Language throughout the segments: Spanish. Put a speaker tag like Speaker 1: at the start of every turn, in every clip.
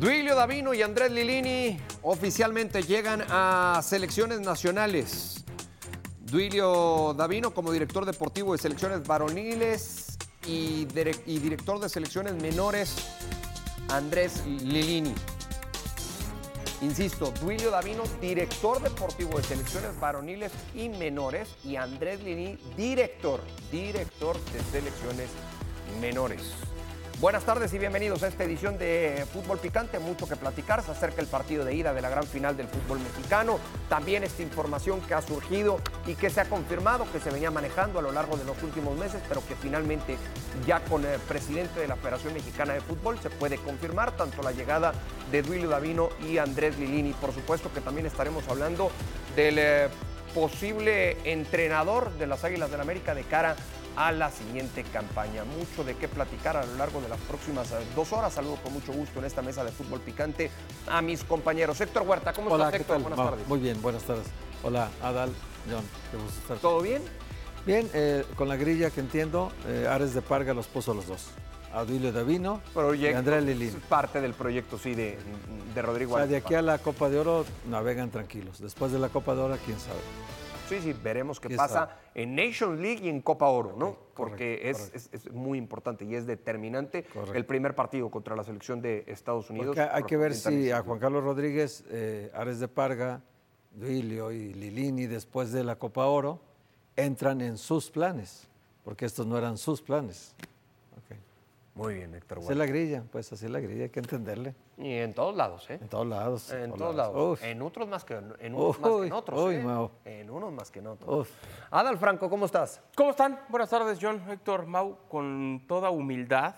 Speaker 1: Duilio Davino y Andrés Lilini oficialmente llegan a selecciones nacionales. Duilio Davino como director deportivo de selecciones varoniles y, dire- y director de selecciones menores Andrés Lilini. Insisto, Duilio Davino, director deportivo de selecciones varoniles y menores y Andrés Lilini, director, director de selecciones menores. Buenas tardes y bienvenidos a esta edición de Fútbol Picante. Mucho que platicar. Se acerca el partido de ida de la gran final del fútbol mexicano. También esta información que ha surgido y que se ha confirmado, que se venía manejando a lo largo de los últimos meses, pero que finalmente ya con el presidente de la Federación Mexicana de Fútbol se puede confirmar tanto la llegada de Duilio Davino y Andrés Lilini. Por supuesto que también estaremos hablando del eh, posible entrenador de las Águilas del la América de cara a la siguiente campaña. Mucho de qué platicar a lo largo de las próximas eh, dos horas. Saludo con mucho gusto en esta mesa de fútbol picante a mis compañeros. Héctor Huerta, ¿cómo
Speaker 2: Hola,
Speaker 1: estás,
Speaker 2: ¿qué
Speaker 1: Héctor?
Speaker 2: tal?
Speaker 1: Buenas tardes.
Speaker 2: Muy bien, buenas tardes. Hola, Adal, John, qué gusto estar.
Speaker 1: ¿Todo bien?
Speaker 2: Bien, eh, con la grilla que entiendo, eh, Ares de Parga los puso a los dos. A Duilio Davino y
Speaker 1: Proyecto,
Speaker 2: Andrea Lilín.
Speaker 1: es parte del proyecto, sí, de, de Rodrigo
Speaker 2: O sea, de aquí a la Copa de Oro navegan tranquilos. Después de la Copa de Oro, quién sabe.
Speaker 1: Sí, sí, veremos qué
Speaker 2: ¿Qué
Speaker 1: pasa
Speaker 2: está?
Speaker 1: en Nation League y en Copa Oro, ¿no? Porque
Speaker 2: correcto,
Speaker 1: es, es- es muy importante y es determinante
Speaker 2: Correcto.
Speaker 1: el primer partido contra la selección de Estados Unidos.
Speaker 2: Porque hay que ver si
Speaker 1: a
Speaker 2: Juan Carlos Rodríguez, eh, Ares de Parga, Duilio y Lilini, después de la Copa Oro, entran en sus planes. Porque estos no eran sus planes.
Speaker 1: Muy bien, Héctor
Speaker 2: Así es la grilla, pues así es la grilla, hay que entenderle.
Speaker 1: Y en todos lados, ¿eh?
Speaker 2: En todos lados.
Speaker 1: En todos lados.
Speaker 2: Uf.
Speaker 1: En otros más que en unos más que en otros.
Speaker 2: uy,
Speaker 1: ¿eh? En unos más que en otros.
Speaker 2: Uf.
Speaker 1: Adal Franco, ¿cómo estás?
Speaker 3: ¿Cómo están? Buenas tardes, John, Héctor, Mau. Con toda humildad,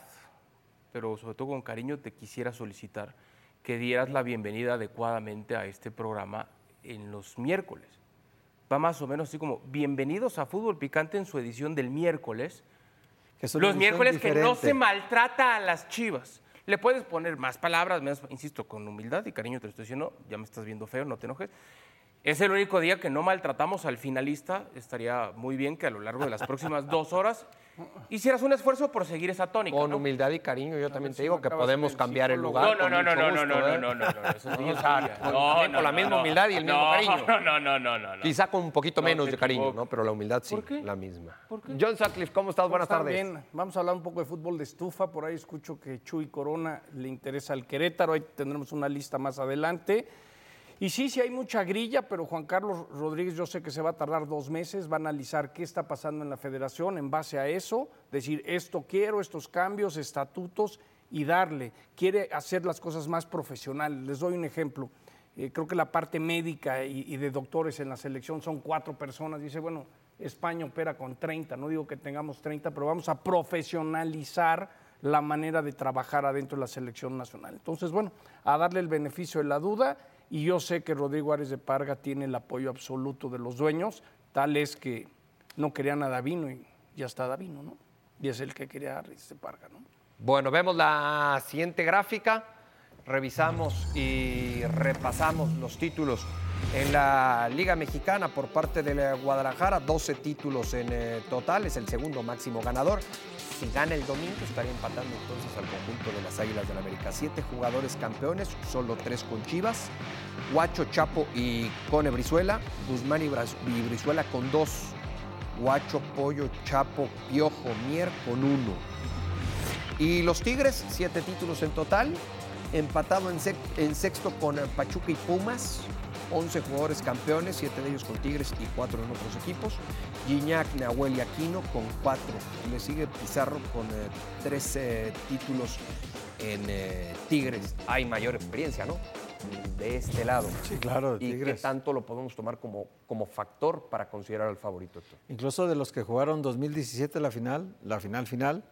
Speaker 3: pero sobre todo con cariño, te quisiera solicitar que dieras la bienvenida adecuadamente a este programa en los miércoles. Va más o menos así como, bienvenidos a Fútbol Picante en su edición del miércoles. Los miércoles que no se maltrata a las chivas. Le puedes poner más palabras, menos, insisto, con humildad y cariño te lo estoy diciendo, ya me estás viendo feo, no te enojes. Es el único día que no maltratamos al finalista. Estaría muy bien que a lo largo de las próximas dos horas hicieras un esfuerzo por seguir esa tónica.
Speaker 1: Con
Speaker 3: ¿no?
Speaker 1: humildad y cariño, yo también te digo que podemos cambiar el lugar.
Speaker 3: No, no, no, no, no, no, no,
Speaker 1: ¿eh?
Speaker 3: no, no, no, No, no,
Speaker 1: con la
Speaker 3: no,
Speaker 1: misma
Speaker 3: no.
Speaker 1: humildad y el mismo
Speaker 3: No,
Speaker 1: cariño.
Speaker 3: No, no, no, no, no. no.
Speaker 1: Quizá con un poquito
Speaker 3: No
Speaker 1: menos de cariño. ¿no? Pero la humildad sí, la misma. John Sutcliffe, ¿cómo estás? Buenas tardes.
Speaker 4: Bien, vamos a hablar un poco de fútbol de estufa. Por ahí escucho que Chuy Corona le interesa al Querétaro. Ahí tendremos una lista más adelante. Y sí, sí hay mucha grilla, pero Juan Carlos Rodríguez yo sé que se va a tardar dos meses, va a analizar qué está pasando en la federación en base a eso, decir esto quiero, estos cambios, estatutos y darle. Quiere hacer las cosas más profesionales. Les doy un ejemplo. Eh, creo que la parte médica y, y de doctores en la selección son cuatro personas. Dice, bueno, España opera con 30, no digo que tengamos 30, pero vamos a profesionalizar la manera de trabajar adentro de la selección nacional. Entonces, bueno, a darle el beneficio de la duda y yo sé que Rodrigo Ares de Parga tiene el apoyo absoluto de los dueños, tal es que no querían a Davino y ya está Davino, ¿no? Y es el que quería Ares de Parga, ¿no?
Speaker 1: Bueno, vemos la siguiente gráfica, revisamos y repasamos los títulos en la Liga Mexicana por parte de Guadalajara, 12 títulos en eh, total, es el segundo máximo ganador. Si gana el domingo estaría empatando entonces al conjunto de las Águilas del América. Siete jugadores campeones, solo tres con Chivas, Guacho, Chapo y Cone Brizuela, Guzmán y Brizuela con dos, Guacho, Pollo, Chapo, Piojo, Mier con uno. Y los Tigres, siete títulos en total, empatado en, sexto con Pachuca y Pumas, 11 jugadores campeones, siete de ellos con Tigres y cuatro en otros equipos. Gignac, Nahuel y Aquino con cuatro. Le sigue Pizarro con eh, tres eh, títulos en eh, Tigres. Hay mayor experiencia, ¿no? De este lado.
Speaker 2: Sí, claro, de
Speaker 1: ¿Y qué tanto lo podemos tomar como, como factor para considerar al favorito? Héctor?
Speaker 2: Incluso de los que jugaron 2017 la final, la final final,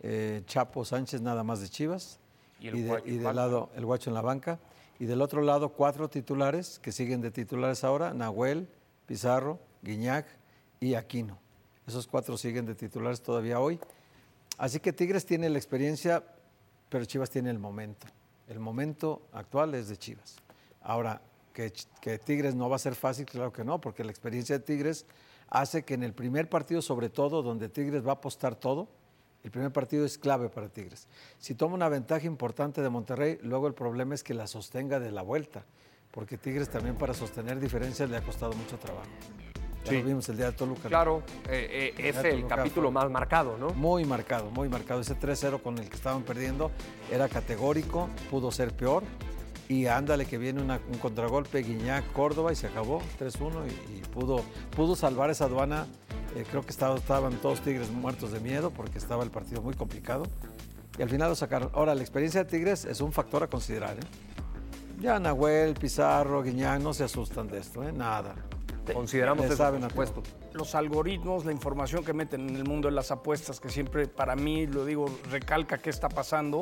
Speaker 2: eh, Chapo Sánchez nada más de Chivas
Speaker 3: Y el
Speaker 2: y, de- y del lado el Guacho en la banca. Y del otro lado, cuatro titulares que siguen de titulares ahora, Nahuel, Pizarro, Guiñac y Aquino. Esos cuatro siguen de titulares todavía hoy. Así que Tigres tiene la experiencia, pero Chivas tiene el momento. El momento actual es de Chivas. Ahora, que, que Tigres no va a ser fácil, claro que no, porque la experiencia de Tigres hace que en el primer partido, sobre todo, donde Tigres va a apostar todo, el primer partido es clave para Tigres. Si toma una ventaja importante de Monterrey, luego el problema es que la sostenga de la vuelta, porque Tigres también para sostener diferencias le ha costado mucho trabajo. Ya lo vimos el día de Toluca.
Speaker 1: Claro, eh, eh, es el
Speaker 2: Toluca
Speaker 1: capítulo
Speaker 2: fue-
Speaker 1: más marcado, ¿no?
Speaker 2: Muy marcado, muy marcado. Ese 3-0 con el que estaban perdiendo era categórico, pudo ser peor. Y ándale que viene una- un contragolpe, Guiñac, Córdoba y se acabó 3-1 y, y pudo, pudo salvar esa aduana. Eh, creo que estaba- estaban todos Tigres muertos de miedo porque estaba el partido muy complicado. Y al final lo sacaron. Ahora, la experiencia de Tigres es un factor a considerar. ¿eh? Ya Nahuel, Pizarro, Guiñac no se asustan de esto, ¿eh? nada.
Speaker 1: Consideramos eso,
Speaker 2: saben
Speaker 1: por supuesto.
Speaker 4: los algoritmos, la información que meten en el mundo de las apuestas, que siempre para mí, lo digo, recalca qué está pasando.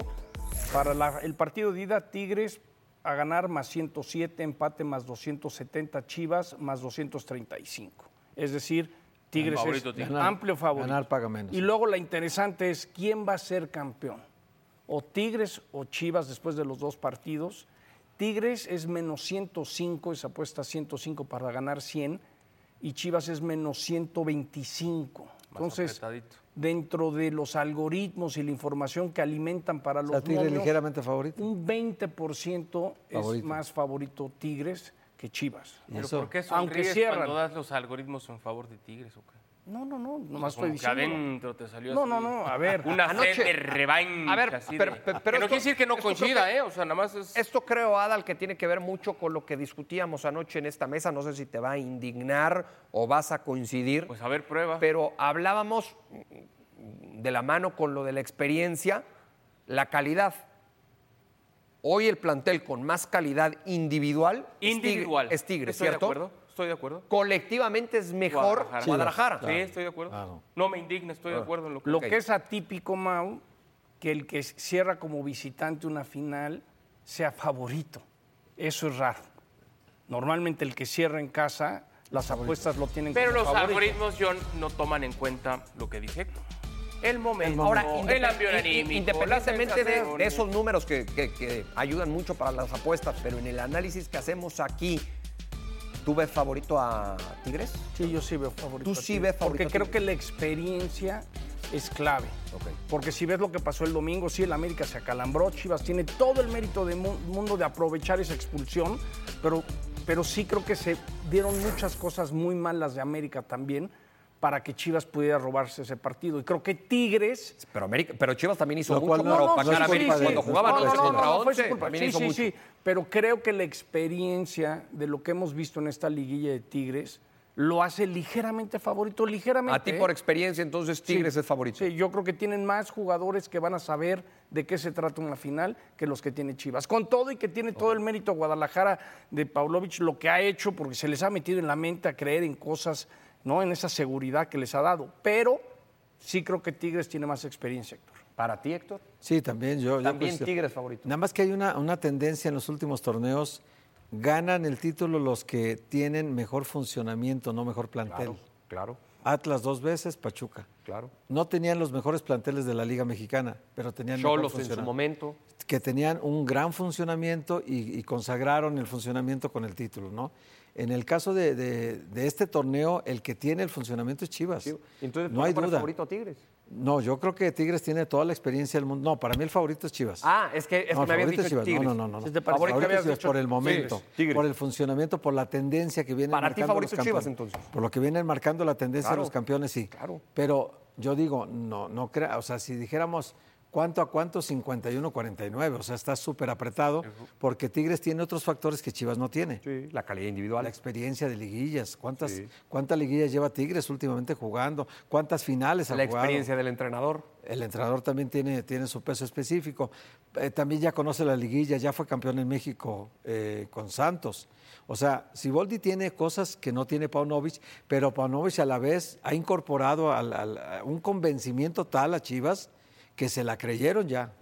Speaker 4: Para la- el partido de ida, Tigres a ganar más 107, empate más 270, Chivas más 235. Es decir, Tigres
Speaker 3: favorito,
Speaker 4: es.
Speaker 2: Ganar-
Speaker 4: amplio favorito.
Speaker 2: ganar paga menos.
Speaker 4: Y luego la interesante es quién va a ser campeón. O Tigres o Chivas después de los dos partidos. Tigres es menos 105, esa apuesta 105 para ganar 100 y Chivas es menos 125. Entonces,
Speaker 3: apretadito.
Speaker 4: dentro de los algoritmos y la información que alimentan para
Speaker 2: O
Speaker 4: los
Speaker 2: sea, Tigre
Speaker 4: momios,
Speaker 2: ligeramente favorito.
Speaker 4: un 20% es más favorito Tigres que Chivas.
Speaker 2: Y
Speaker 3: ¿Pero
Speaker 2: eso-
Speaker 3: por qué
Speaker 4: Aunque cierran.
Speaker 3: cuando das los algoritmos en favor de Tigres o qué?
Speaker 4: No, no, no, nomás estoy diciendo.
Speaker 3: adentro te salió
Speaker 4: No,
Speaker 3: así
Speaker 4: no, no, a ver.
Speaker 3: Una
Speaker 1: Anoche-
Speaker 3: sed de revancha.
Speaker 1: A ver,
Speaker 3: así
Speaker 1: pero-
Speaker 3: de-
Speaker 1: pero-
Speaker 3: que no
Speaker 1: esto-
Speaker 3: quiere decir que no coincida,
Speaker 1: que-
Speaker 3: ¿eh? O sea, nada más es...
Speaker 1: Esto creo, Adal, que tiene que ver mucho con lo que discutíamos anoche en esta mesa. No sé si te va a indignar o vas a coincidir.
Speaker 3: Pues a ver, prueba.
Speaker 1: pero hablábamos de la mano con lo de la experiencia, la calidad. Hoy el plantel con más calidad individual es Tigre-
Speaker 3: Individual.
Speaker 1: es Tigre,
Speaker 3: Estoy
Speaker 1: ¿cierto?
Speaker 3: de acuerdo, estoy de acuerdo.
Speaker 1: Colectivamente es mejor Guadalajara.
Speaker 3: Sí, estoy de acuerdo.
Speaker 2: Claro.
Speaker 3: No me indigna, estoy de acuerdo en lo que...
Speaker 4: Lo que es atípico, Mau, que el que cierra como visitante una final sea favorito. Eso es raro. Normalmente el que cierra en casa, las apuestas lo tienen
Speaker 3: Pero
Speaker 4: como
Speaker 3: los
Speaker 4: favorito.
Speaker 3: algoritmos, John, no toman en cuenta lo que dice Héctor. El momento,
Speaker 1: Ahora,
Speaker 3: el anímico,
Speaker 1: independientemente de, esos números que, que- que ayudan mucho para las apuestas, pero en el análisis que hacemos aquí, ¿tú ves favorito a Tigres?
Speaker 4: Sí, yo sí veo favorito.
Speaker 1: Tú
Speaker 4: a
Speaker 1: sí ves favorito
Speaker 4: Porque
Speaker 1: a
Speaker 4: creo que la experiencia es clave. Porque si ves lo que pasó el domingo, sí, el América se acalambró, Chivas tiene todo el mérito del mu- mundo de aprovechar esa expulsión, pero, pero sí creo que se dieron muchas cosas muy malas de América también para que Chivas pudiera robarse ese partido. Y creo que Tigres
Speaker 1: Pero, América, pero Chivas también hizo
Speaker 2: Lo
Speaker 1: mucho
Speaker 2: no-
Speaker 1: para opacar a América cuando jugaban
Speaker 2: no es
Speaker 1: once
Speaker 2: culpa de él.
Speaker 1: contra
Speaker 4: fue su
Speaker 1: 11.
Speaker 4: culpa.
Speaker 1: También
Speaker 4: Sí, sí,
Speaker 1: mucho.
Speaker 4: sí, pero creo que la experiencia de lo que hemos visto en esta liguilla de Tigres lo hace ligeramente favorito, ligeramente.
Speaker 1: A ti por experiencia, entonces Tigres
Speaker 4: Sí,
Speaker 1: es favorito.
Speaker 4: Sí, yo creo que tienen más jugadores que van a saber de qué se trata una final que los que tiene Chivas. Con todo y que tiene todo el mérito Guadalajara de Paulovich, lo que ha hecho, porque se les ha metido en la mente a creer en cosas, ¿no? En esa seguridad que les ha dado. Pero sí creo que Tigres tiene más experiencia, Héctor.
Speaker 1: Para ti, Héctor.
Speaker 2: Sí, también yo. yo
Speaker 1: También. Tigres favorito.
Speaker 2: Nada más que hay una, una tendencia en los últimos torneos, ganan el título los que tienen mejor funcionamiento, no mejor plantel.
Speaker 1: Claro,
Speaker 2: Atlas dos veces, Pachuca.
Speaker 1: claro.
Speaker 2: No tenían los mejores planteles de la Liga Mexicana, pero tenían
Speaker 1: Cholos en su momento.
Speaker 2: que tenían un gran funcionamiento y, y consagraron el funcionamiento con el título, ¿no? En el caso de, de- de este torneo, el que tiene el funcionamiento es Chivas.
Speaker 1: Entonces,
Speaker 2: no
Speaker 1: ¿por qué
Speaker 2: hay duda.
Speaker 1: favorito a Tigres?
Speaker 2: No, yo creo que Tigres tiene toda la experiencia del mundo. No, para mí el favorito es Chivas.
Speaker 1: Ah, es que, es
Speaker 2: No,
Speaker 1: que me
Speaker 2: favorito
Speaker 1: dicho
Speaker 2: Chivas.
Speaker 1: Tigres.
Speaker 2: No, no, no. no. Favorito
Speaker 4: habías
Speaker 2: Chivas
Speaker 4: dicho
Speaker 2: por el momento,
Speaker 1: Tigres.
Speaker 2: por el funcionamiento, por la tendencia que vienen
Speaker 1: Para ti,
Speaker 2: marcando
Speaker 1: favorito
Speaker 2: los
Speaker 1: Chivas, entonces.
Speaker 2: Por lo que vienen marcando la tendencia
Speaker 1: Claro.
Speaker 2: de los campeones, sí.
Speaker 1: Claro.
Speaker 2: Pero yo digo, no, no crea, o sea, si dijéramos cuánto a cuánto, 51-49, o sea, está súper apretado, porque Tigres tiene otros factores que Chivas no tiene.
Speaker 1: Sí, la calidad individual.
Speaker 2: La experiencia de liguillas, ¿cuántas,
Speaker 1: Sí.
Speaker 2: cuántas liguillas lleva Tigres últimamente jugando? ¿Cuántas finales ha
Speaker 1: la
Speaker 2: jugado?
Speaker 1: experiencia del entrenador.
Speaker 2: El entrenador también tiene, tiene su peso específico. Eh, también ya conoce la liguilla, ya fue campeón en México eh, con Santos. O sea, Siboldi tiene cosas que no tiene Paunovic, pero Paunovic a la vez ha incorporado al- al- a un convencimiento tal a Chivas que se la creyeron ya.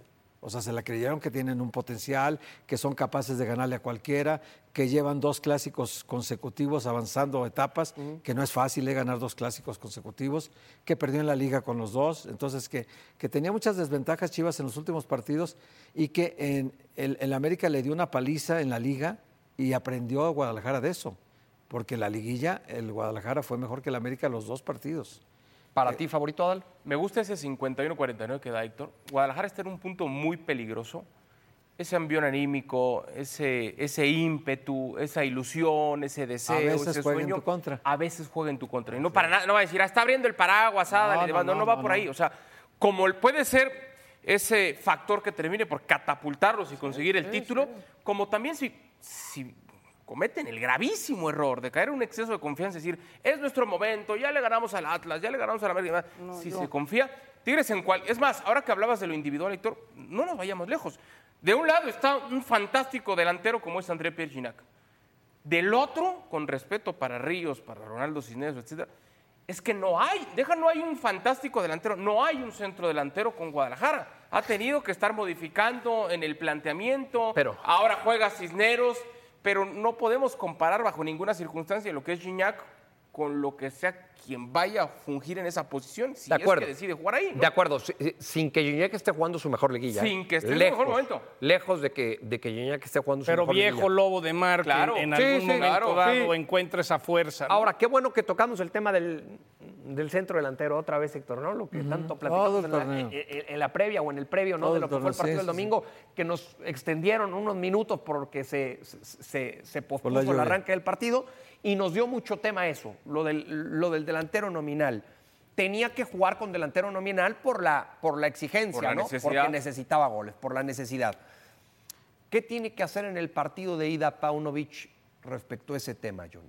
Speaker 2: O sea, se la creyeron que tienen un potencial, que son capaces de ganarle a cualquiera, que llevan dos clásicos consecutivos avanzando etapas, que no es fácil eh, ganar dos clásicos consecutivos, que perdió en la liga con los dos, entonces que, que tenía muchas desventajas Chivas en los últimos partidos y que en el, el América le dio una paliza en la liga y aprendió a Guadalajara de eso, porque la liguilla, el Guadalajara fue mejor que el América los dos partidos.
Speaker 1: ¿Para ti, favorito, Adal?
Speaker 3: Me gusta ese 51-49 que da Héctor. Guadalajara está en un punto muy peligroso. Ese ambión anímico, ese, ese ímpetu, esa ilusión, ese deseo,
Speaker 2: A veces
Speaker 3: ese
Speaker 2: juega en tu contra.
Speaker 3: A veces juega en tu contra. Y no para nada, no va a decir, ah, está abriendo el paraguas, ah,
Speaker 2: No, no,
Speaker 3: no, no,
Speaker 2: no,
Speaker 3: va
Speaker 2: no,
Speaker 3: por
Speaker 2: no.
Speaker 3: ahí. O sea, como puede ser ese factor que termine por catapultarlos y conseguir el título, como también si, si cometen el gravísimo error de caer en un exceso de confianza, es decir, es nuestro momento, ya le ganamos al Atlas, ya le ganamos al América, si se confía, Tigres en cual, es más, ahora que hablabas de lo individual, Héctor, no nos vayamos lejos. De un lado está un fantástico delantero como es André Pierre Ginac. Del otro, con respeto para Ríos, para Ronaldo Cisneros, etcétera, es que no hay, deja, no hay un fantástico delantero, no hay un centro delantero con Guadalajara. Ha tenido que estar modificando en el planteamiento.
Speaker 1: Pero-
Speaker 3: ahora juega Cisneros, pero no podemos comparar bajo ninguna circunstancia lo que es Gignac con lo que sea quien vaya a fungir en esa posición, si
Speaker 1: De acuerdo.
Speaker 3: es que decide jugar ahí. ¿no?
Speaker 1: De acuerdo, eh, sin que Gignac esté jugando su mejor liguilla.
Speaker 3: Sin que esté en su
Speaker 1: lejos,
Speaker 3: mejor momento.
Speaker 1: Lejos de que, de que Gignac esté jugando su
Speaker 4: Pero
Speaker 1: mejor
Speaker 4: viejo
Speaker 1: liguilla.
Speaker 4: lobo de mar, que
Speaker 3: Claro.
Speaker 4: en
Speaker 1: Sí,
Speaker 4: algún
Speaker 1: sí,
Speaker 4: momento
Speaker 1: claro,
Speaker 4: dado
Speaker 1: sí.
Speaker 4: encuentra esa fuerza. ¿no?
Speaker 1: Ahora, qué bueno que tocamos el tema del, del centro delantero otra vez, Héctor, ¿no? Lo que tanto platicamos
Speaker 2: Todo el
Speaker 1: en la,
Speaker 2: torneo.
Speaker 1: en- en- en la previa o en el previo, ¿no?
Speaker 2: Todo
Speaker 1: De lo que fue el partido
Speaker 2: sí,
Speaker 1: del
Speaker 2: sí.
Speaker 1: domingo, que nos extendieron unos minutos porque se, se, se- se pospuso el arranque del partido y nos dio mucho tema eso, lo del, lo del delantero nominal. Tenía que jugar con delantero nominal por la, por la exigencia,
Speaker 3: Por la
Speaker 1: ¿no?
Speaker 3: necesidad.
Speaker 1: Porque necesitaba goles, por la necesidad. ¿Qué tiene que hacer en el partido de ida Paunovic respecto a ese tema, John?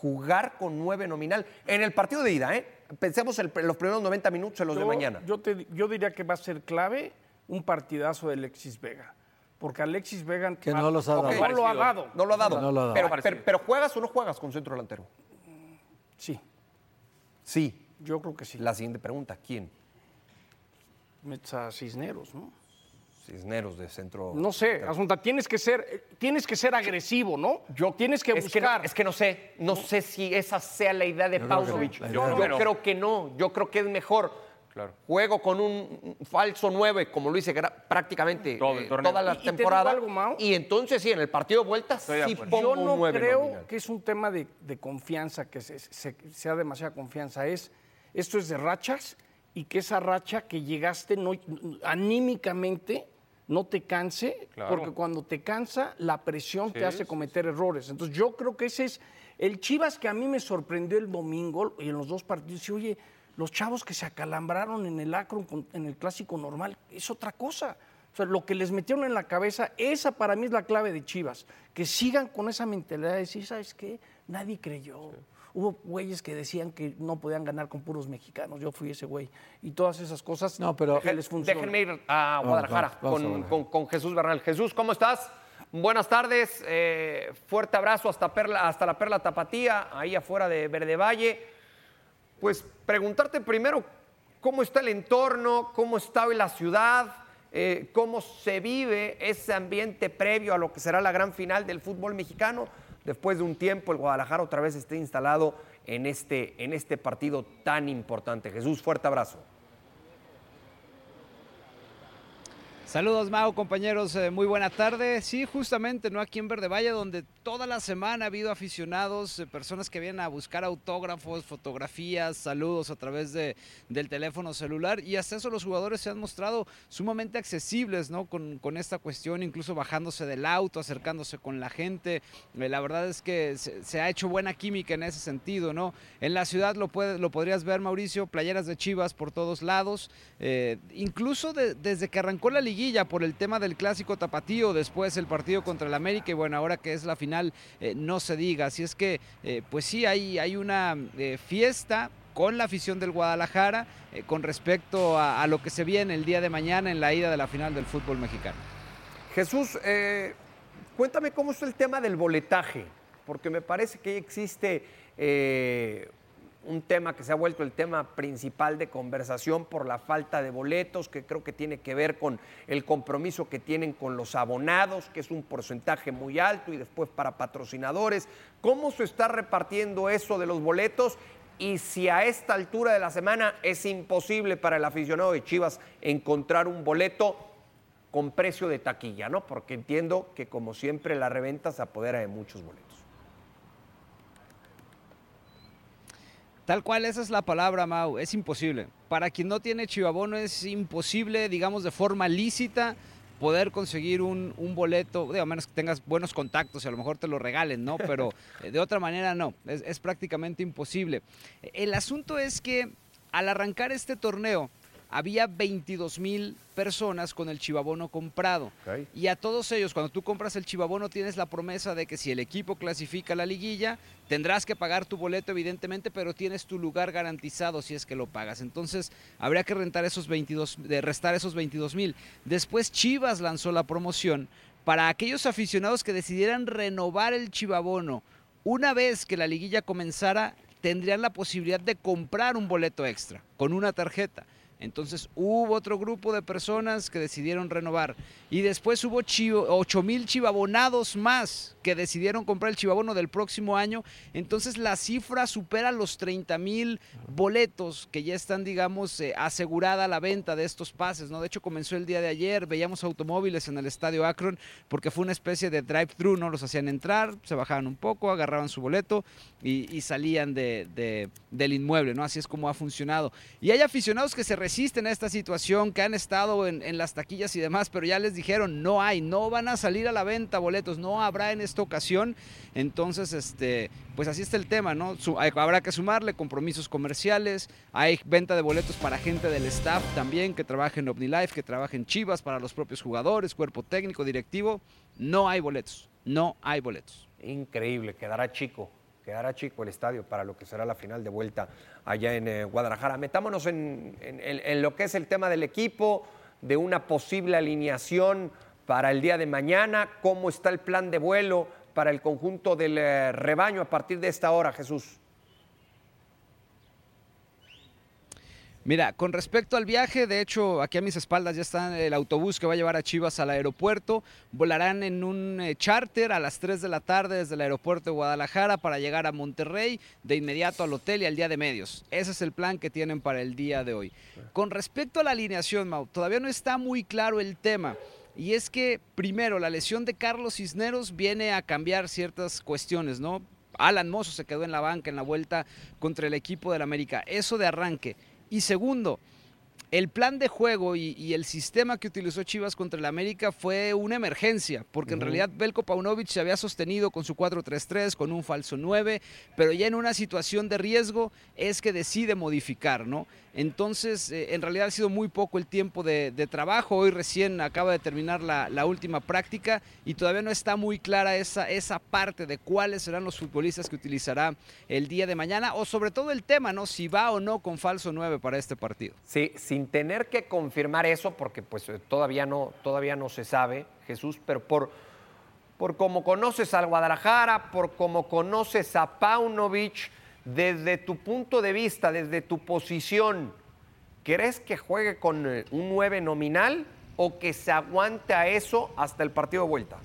Speaker 1: Jugar con nueve nominal. En el partido de ida, ¿eh? Pensemos en los primeros 90 minutos en los de mañana.
Speaker 4: Yo, te- yo diría que va a ser clave un partidazo de Alexis Vega. Porque Alexis Vega
Speaker 2: Que no los ha
Speaker 4: no
Speaker 2: dado.
Speaker 4: lo ha dado.
Speaker 1: no lo ha dado.
Speaker 2: No lo ha dado.
Speaker 1: Pero,
Speaker 3: Parecido.
Speaker 1: pero- pero ¿juegas o no juegas con centro delantero?
Speaker 4: Sí,
Speaker 1: Sí.
Speaker 4: yo creo que sí.
Speaker 1: La siguiente pregunta, ¿quién?
Speaker 4: Metes a Cisneros, ¿no?
Speaker 1: Cisneros de centro.
Speaker 4: No sé, Asunta, tienes que ser, tienes que ser agresivo, ¿no?
Speaker 1: Yo-
Speaker 4: tienes que
Speaker 1: es que no-
Speaker 4: buscar.
Speaker 1: es que no sé, no sé si esa sea la idea de
Speaker 2: Yo creo que
Speaker 1: Paunovic.
Speaker 2: no,
Speaker 1: Yo,
Speaker 3: no.
Speaker 1: creo que no, yo creo que es mejor.
Speaker 3: Claro.
Speaker 1: Juego con un falso 9, como lo hice gra- prácticamente
Speaker 3: Todo el
Speaker 1: eh,
Speaker 3: torneo.
Speaker 1: toda la
Speaker 4: Y- y te digo
Speaker 1: temporada.
Speaker 4: algo, Mau.
Speaker 1: y entonces sí, en el partido de vuelta
Speaker 3: Estoy de
Speaker 1: sí
Speaker 3: acuerdo.
Speaker 1: pongo
Speaker 4: Yo
Speaker 1: un
Speaker 4: no
Speaker 1: 9
Speaker 4: creo
Speaker 1: nominal.
Speaker 4: que es un tema de, de confianza, que se- se- sea demasiada confianza. Es, esto es de rachas y que esa racha que llegaste no, anímicamente no te canse,
Speaker 3: Claro.
Speaker 4: porque cuando te cansa, la presión te hace
Speaker 3: sí,
Speaker 4: cometer errores. Entonces yo creo que ese es el Chivas que a mí me sorprendió el domingo y en los dos partidos. Y, oye, los chavos que se acalambraron en el Akron, en el clásico normal, es otra cosa. O sea, lo que les metieron en la cabeza, esa para mí es la clave de Chivas. Que sigan con esa mentalidad de decir, ¿sabes qué? Nadie creyó. Hubo güeyes que decían que no podían ganar con puros mexicanos. Yo fui ese güey. Y todas esas cosas
Speaker 2: No, pero-
Speaker 4: que les funcionan.
Speaker 1: Déjenme ir a Guadalajara
Speaker 2: vamos, vamos a
Speaker 1: con,
Speaker 2: Guadalajara.
Speaker 1: con- con Jesús Bernal. Jesús, ¿cómo estás? Buenas tardes, eh, fuerte abrazo hasta, Perla, hasta la Perla Tapatía, ahí afuera de Verde Valle. Pues preguntarte primero cómo está el entorno, cómo está hoy la ciudad, eh, cómo se vive ese ambiente previo a lo que será la gran final del fútbol mexicano. Después de un tiempo, el Guadalajara otra vez esté instalado en este, en este partido tan importante. Jesús, fuerte abrazo.
Speaker 5: Saludos Mau, compañeros, eh, muy buena tarde. Sí, justamente, ¿no? Aquí en Verde Valle, donde toda la semana ha habido aficionados, eh, personas que vienen a buscar autógrafos, fotografías, saludos a través de, del teléfono celular y hasta eso los jugadores se han mostrado sumamente accesibles, ¿no? Con, con esta cuestión, incluso bajándose del auto, acercándose con la gente. Eh, la verdad es que se, ha hecho buena química en ese sentido, ¿no? En la ciudad lo, puede, lo podrías ver, Mauricio, playeras de Chivas por todos lados, incluso de- desde que arrancó la liguilla por el tema del clásico tapatío, después el partido contra el América y bueno, ahora que es la final, eh, no se diga. Así es que, eh, pues sí, hay, una eh, fiesta con la afición del Guadalajara con respecto a, lo que se viene el día de mañana en la ida de la final del fútbol mexicano.
Speaker 1: Jesús, cuéntame cómo está el tema del boletaje, porque me parece que existe un tema que se ha vuelto el tema principal de conversación por la falta de boletos, que creo que tiene que ver con el compromiso que tienen con los abonados, que es un porcentaje muy alto, y después para patrocinadores. ¿Cómo se está repartiendo eso de los boletos? Y si a esta altura de la semana es imposible para el aficionado de Chivas encontrar un boleto con precio de taquilla, ¿no? Porque entiendo que como siempre la reventa se apodera de muchos boletos.
Speaker 5: Tal cual, esa es la palabra, Mau. Es imposible. Para quien no tiene chivabono es imposible, digamos, de forma lícita poder conseguir un, un boleto, a menos que tengas buenos contactos y a lo mejor te lo regalen, ¿no? Pero eh, de otra manera no, es, es prácticamente imposible. El asunto es que al arrancar este torneo, había 22 mil personas con el chivabono comprado. Y a todos ellos, cuando tú compras el chivabono, tienes la promesa de que si el equipo clasifica a la liguilla, tendrás que pagar tu boleto, evidentemente, pero tienes tu lugar garantizado si es que lo pagas. Entonces, habría que rentar esos 22, de restar esos 22 mil. Después, Chivas lanzó la promoción para aquellos aficionados que decidieran renovar el chivabono. Una vez que la liguilla comenzara, tendrían la posibilidad de comprar un boleto extra con una tarjeta. Entonces hubo otro grupo de personas que decidieron renovar. Y después hubo 8 mil chivabonados más que decidieron comprar el chivabono del próximo año. Entonces la cifra supera los 30 mil boletos que ya están, digamos, eh, asegurada la venta de estos pases. ¿no? De hecho, comenzó el día de ayer. Veíamos automóviles en el estadio Akron porque fue una especie de drive-thru. ¿no? Los hacían entrar, se bajaban un poco, agarraban su boleto y, salían de, de, del inmueble. ¿no? Así es como ha funcionado. Y hay aficionados que se resisten a esta situación, que han estado en, en, las taquillas y demás, pero ya les dijeron, no hay, no van a salir a la venta boletos, no habrá en esta ocasión. Entonces, este, pues así está el tema, ¿no? Habrá que sumarle compromisos comerciales, hay venta de boletos para gente del staff también que trabaja en OmniLife, que trabaja en Chivas, para los propios jugadores, cuerpo técnico, directivo. No hay boletos, no hay boletos.
Speaker 1: Increíble, quedará chico quedará chico el estadio para lo que será la final de vuelta allá en eh, Guadalajara. Metámonos en, en, lo que es el tema del equipo, de una posible alineación para el día de mañana, cómo está el plan de vuelo para el conjunto del eh, rebaño a partir de esta hora, Jesús.
Speaker 5: Mira, con respecto al viaje, de hecho, aquí a mis espaldas ya está el autobús que va a llevar a Chivas al aeropuerto. Volarán en un eh, charter a las 3 de la tarde desde el aeropuerto de Guadalajara para llegar a Monterrey, de inmediato al hotel y al día de medios. Ese es el plan que tienen para el día de hoy. Con respecto a la alineación, Mau, todavía no está muy claro el tema. Y es que, primero, la lesión de Carlos Cisneros viene a cambiar ciertas cuestiones, ¿no? Alan Mozo se quedó en la banca en la vuelta contra el equipo del América. Eso de arranque. Y segundo, el plan de juego y, y, el sistema que utilizó Chivas contra el América fue una emergencia, porque uh -huh. en realidad Belko Paunovic se había sostenido con su 4-3-3, con un falso 9, pero ya en una situación de riesgo es que decide modificar, ¿no? Entonces, eh, en realidad ha sido muy poco el tiempo de, trabajo. Hoy recién acaba de terminar la, última práctica y todavía no está muy clara esa, esa parte de cuáles serán los futbolistas que utilizará el día de mañana o sobre todo el tema, ¿no? Si va o no con falso 9 para este partido.
Speaker 1: Sí, sin tener que confirmar eso, porque pues todavía no, todavía no se sabe, Jesús, pero por, por como conoces al Guadalajara, por como conoces a Paunovic, desde tu punto de vista, desde tu posición, ¿crees que juegue con eh, un 9 nominal o que se aguante a eso hasta el partido de vuelta?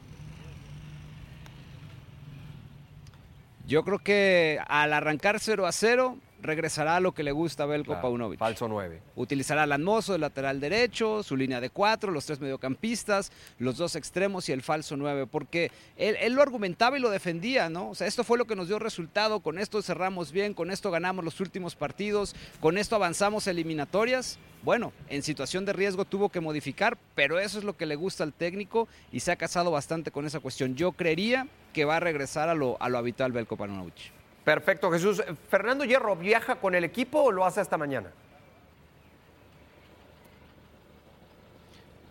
Speaker 5: Yo creo que al arrancar 0 a 0 regresará a lo que le gusta a Belko
Speaker 1: Claro,
Speaker 5: Paunovic.
Speaker 1: Falso 9.
Speaker 5: Utilizará al Anmoso, el lateral derecho, su línea de cuatro, los tres mediocampistas, los dos extremos y el falso nueve, porque él, él, lo argumentaba y lo defendía, ¿no? O sea, esto fue lo que nos dio resultado, con esto cerramos bien, con esto ganamos los últimos partidos, con esto avanzamos eliminatorias. Bueno, en situación de riesgo tuvo que modificar, pero eso es lo que le gusta al técnico y se ha casado bastante con esa cuestión. Yo creería que va a regresar a lo, a lo habitual Belko Paunovic.
Speaker 1: Perfecto, Jesús. ¿Fernando Hierro viaja con el equipo o lo hace hasta mañana?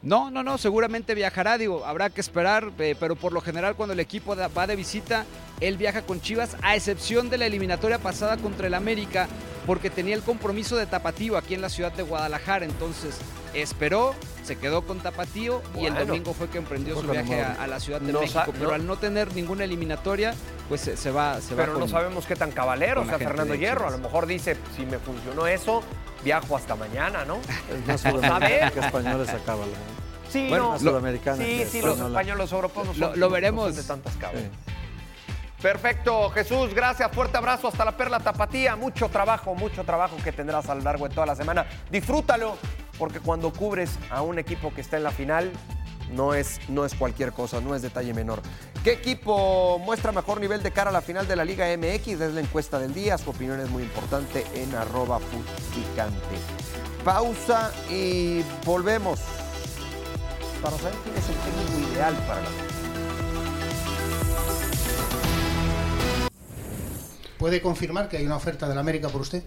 Speaker 5: No, no, no, seguramente viajará, digo, habrá que esperar, eh, pero por lo general cuando el equipo va de visita, él viaja con Chivas, a excepción de la eliminatoria pasada contra el América, porque tenía el compromiso de Tapatío aquí en la ciudad de Guadalajara. Entonces esperó, se quedó con Tapatío y el domingo fue que emprendió su viaje a, la ciudad de
Speaker 1: No
Speaker 5: México. Pero
Speaker 1: no-
Speaker 5: al no tener ninguna eliminatoria, pues se, se va, se va
Speaker 1: Pero no sabemos qué tan caballero
Speaker 5: la
Speaker 1: sea Fernando Hierro. A lo mejor dice, si me funcionó eso, viajo hasta mañana, ¿no?
Speaker 2: Es más
Speaker 1: A ver.
Speaker 2: sudamericana que española esa cábala. ¿no?
Speaker 1: Sí,
Speaker 5: Bueno,
Speaker 1: no. Sí, sí, los españoles europeos no son,
Speaker 5: Lo- lo
Speaker 1: no
Speaker 5: veremos.
Speaker 1: son de tantas cabras.
Speaker 2: Sí.
Speaker 1: Perfecto, Jesús, gracias, fuerte abrazo hasta la Perla Tapatía. Mucho trabajo, mucho trabajo que tendrás a lo largo de toda la semana. Disfrútalo, porque cuando cubres a un equipo que está en la final, no es, no es cualquier cosa, no es detalle menor. ¿Qué equipo muestra mejor nivel de cara a la final de la Liga MX? Es la encuesta del día, su opinión es muy importante en arroba futpicante. Pausa y volvemos para saber quién es el técnico ideal para la
Speaker 6: ¿Puede confirmar que hay una oferta del América por usted?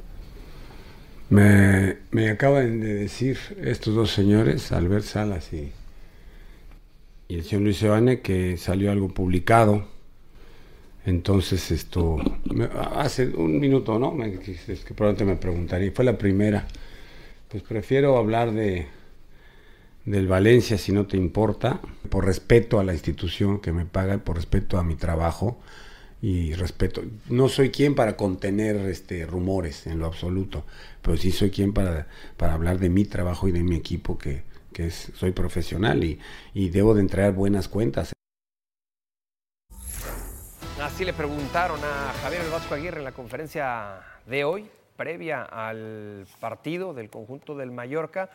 Speaker 7: Me, acaban de decir estos dos señores, Albert Salas y, y el señor Luis Sebane, que salió algo publicado. Entonces, esto, hace un minuto, ¿no? Me, es que probablemente me preguntaría, fue la primera. Pues prefiero hablar de del Valencia, si no te importa, por respeto a la institución que me paga, por respeto a mi trabajo y respeto. No soy quien para contener este rumores en lo absoluto, pero sí soy quien para, para hablar de mi trabajo y de mi equipo, que, que es, soy profesional y, y debo de entregar buenas cuentas.
Speaker 1: Así le preguntaron a Javier El Vasco Aguirre en la conferencia de hoy, previa al partido del conjunto del Mallorca,